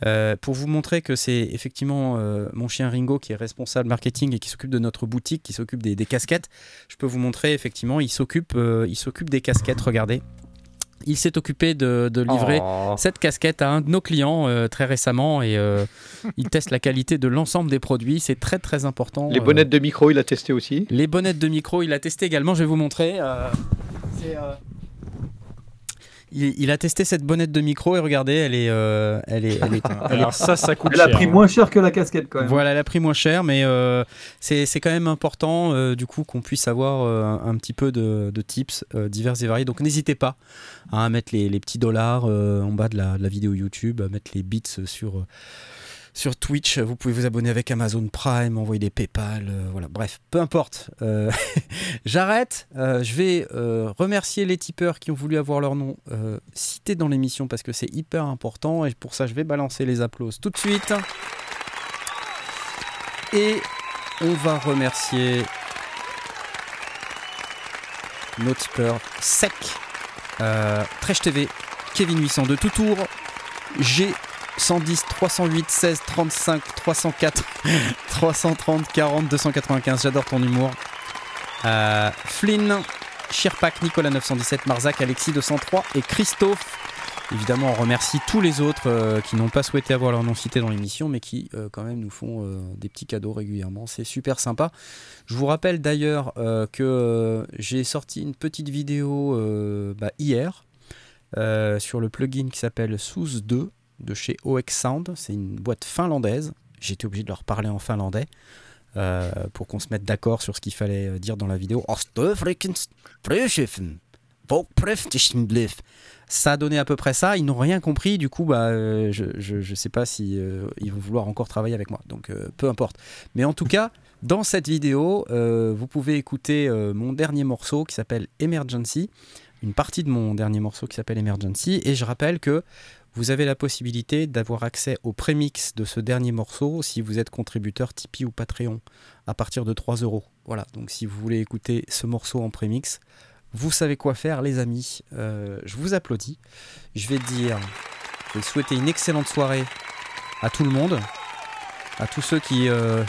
Euh, pour vous montrer que c'est effectivement euh, mon chien Ringo qui est responsable marketing et qui s'occupe de notre boutique, qui s'occupe des, des casquettes, je peux vous montrer effectivement, il s'occupe euh, il s'occupe des casquettes, regardez. Il s'est occupé de, de livrer Oh. cette casquette à un de nos clients très récemment et il teste la qualité de l'ensemble des produits. C'est très très important. Les bonnettes de micro, il a testé aussi? les bonnettes de micro, il a testé également. Je vais vous montrer. c'est, il, il a testé cette bonnette de micro et regardez, elle est, euh, elle est, elle est, Alors ça, ça coûte Elle a cher. pris hein. moins cher que la casquette quand même. voilà, elle a pris moins cher, mais euh, c'est c'est quand même important euh, du coup qu'on puisse avoir euh, un, un petit peu de, de tips euh, divers et variés. Donc n'hésitez pas hein, à mettre les, les petits dollars euh, en bas de la, de la vidéo YouTube, à mettre les bits sur, euh, sur Twitch. Vous pouvez vous abonner avec Amazon Prime, envoyer des PayPal, euh, voilà. Bref, peu importe. Euh, J'arrête. Euh, je vais euh, remercier les tipeurs qui ont voulu avoir leur nom euh, cité dans l'émission parce que c'est hyper important et pour ça je vais balancer les applauses tout de suite. Et on va remercier nos tipeurs sec, euh, Trèche TV, Kevin 802 tout tour, G 110 308 16 35 304 330 40 295. J'adore ton humour. Euh, Flynn, Shirpak, Nicolas 917, Marzac, Alexis 203 et Christophe. Évidemment, on remercie tous les autres euh, qui n'ont pas souhaité avoir leur nom cité dans l'émission, mais qui euh, quand même nous font des petits cadeaux régulièrement. C'est super sympa. Je vous rappelle d'ailleurs que j'ai sorti une petite vidéo bah, hier sur le plugin qui s'appelle Souz 2 de chez OX Sound. C'est une boîte finlandaise. J'étais obligé de leur parler en finlandais. euh, pour qu'on se mette d'accord sur ce qu'il fallait euh, dire dans la vidéo. Ça a donné à peu près ça. Ils n'ont rien compris. Du coup, bah, euh, je, je sais pas si ils vont vouloir encore travailler avec moi. Donc, peu importe. Mais en tout cas, dans cette vidéo, vous pouvez écouter mon dernier morceau qui s'appelle Emergency. Une partie de mon dernier morceau qui s'appelle Emergency. Et je rappelle que vous avez la possibilité d'avoir accès au prémix de ce dernier morceau si vous êtes contributeur Tipeee ou Patreon à partir de 3 euros. Voilà, donc si vous voulez écouter ce morceau en prémix, vous savez quoi faire, les amis. Euh, je vous applaudis. Je vais dire, je vais souhaiter une excellente soirée à tout le monde, à tous ceux qui euh,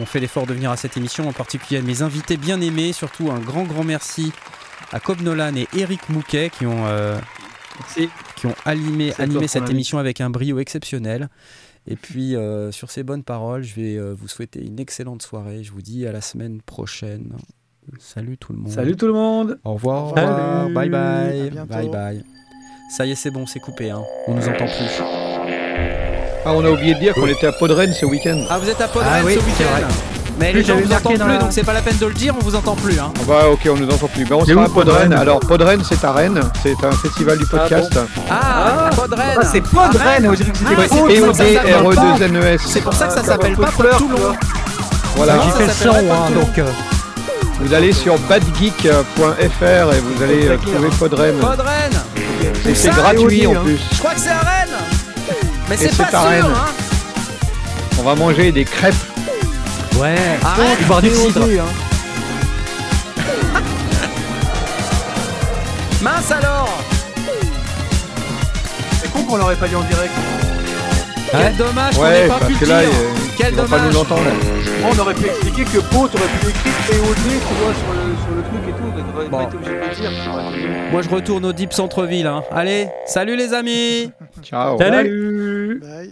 ont fait l'effort de venir à cette émission, en particulier à mes invités bien aimés. Surtout un grand, grand merci à Cobb Nolan et Eric Mouquet qui ont, euh. Qui ont animé, animé cette émission avec un brio exceptionnel. Et puis, euh, sur ces bonnes paroles, je vais euh, vous souhaiter une excellente soirée. Je vous dis à la semaine prochaine. Salut tout le monde. Salut tout le monde. Au revoir. Au revoir. Salut. Bye bye. Bye bye. Ça y est, c'est bon, c'est coupé. Hein. On nous entend plus. Ah, on a oublié de dire qu'on était à Podren ce week-end. Ah, vous êtes à Podren Ah oui, ce week-end. Mais les gens vous entendent plus, la- donc c'est pas la peine de le dire, on vous entend plus. Hein. Ah bah ok, on nous entend plus. Ben, on C'est sera où, à Podren. Podren? Alors Podren, c'est à Rennes. C'est un festival du podcast. Ah, Podren Ah, c'est Podren, on dirait que c'était Ah, pas c'est p pour o ça d que ça s'appelle r e pas. 2 n e s C'est pour ça que ça s'appelle pas Toulon. Voilà. J'ai fait le son, hein, Toulon. donc. euh, Vous allez sur badgeek.fr et vous allez euh, trouver Podren. Podren Et c'est gratuit en hein. plus. Je crois que c'est à Rennes Mais c'est pas sûr, Rennes. hein On va manger des crêpes. Ouais. Arrête Et boire du cidre. Mince alors C'est con qu'on l'aurait pas dit en direct. Quel dommage qu'on Ouais, n'ait pas parce pu que le là, dire euh, Quel ils vont pas dommage nous entendre. On aurait pu expliquer que Po, t'aurais pu écrire POD, tu vois, sur le, sur le truc et tout. T'aurais Bon. pas été obligé de le dire. ça aurait été mieux. Moi je retourne au Deep Centre-Ville. hein. Allez, salut les amis Ciao. Salut. Bye.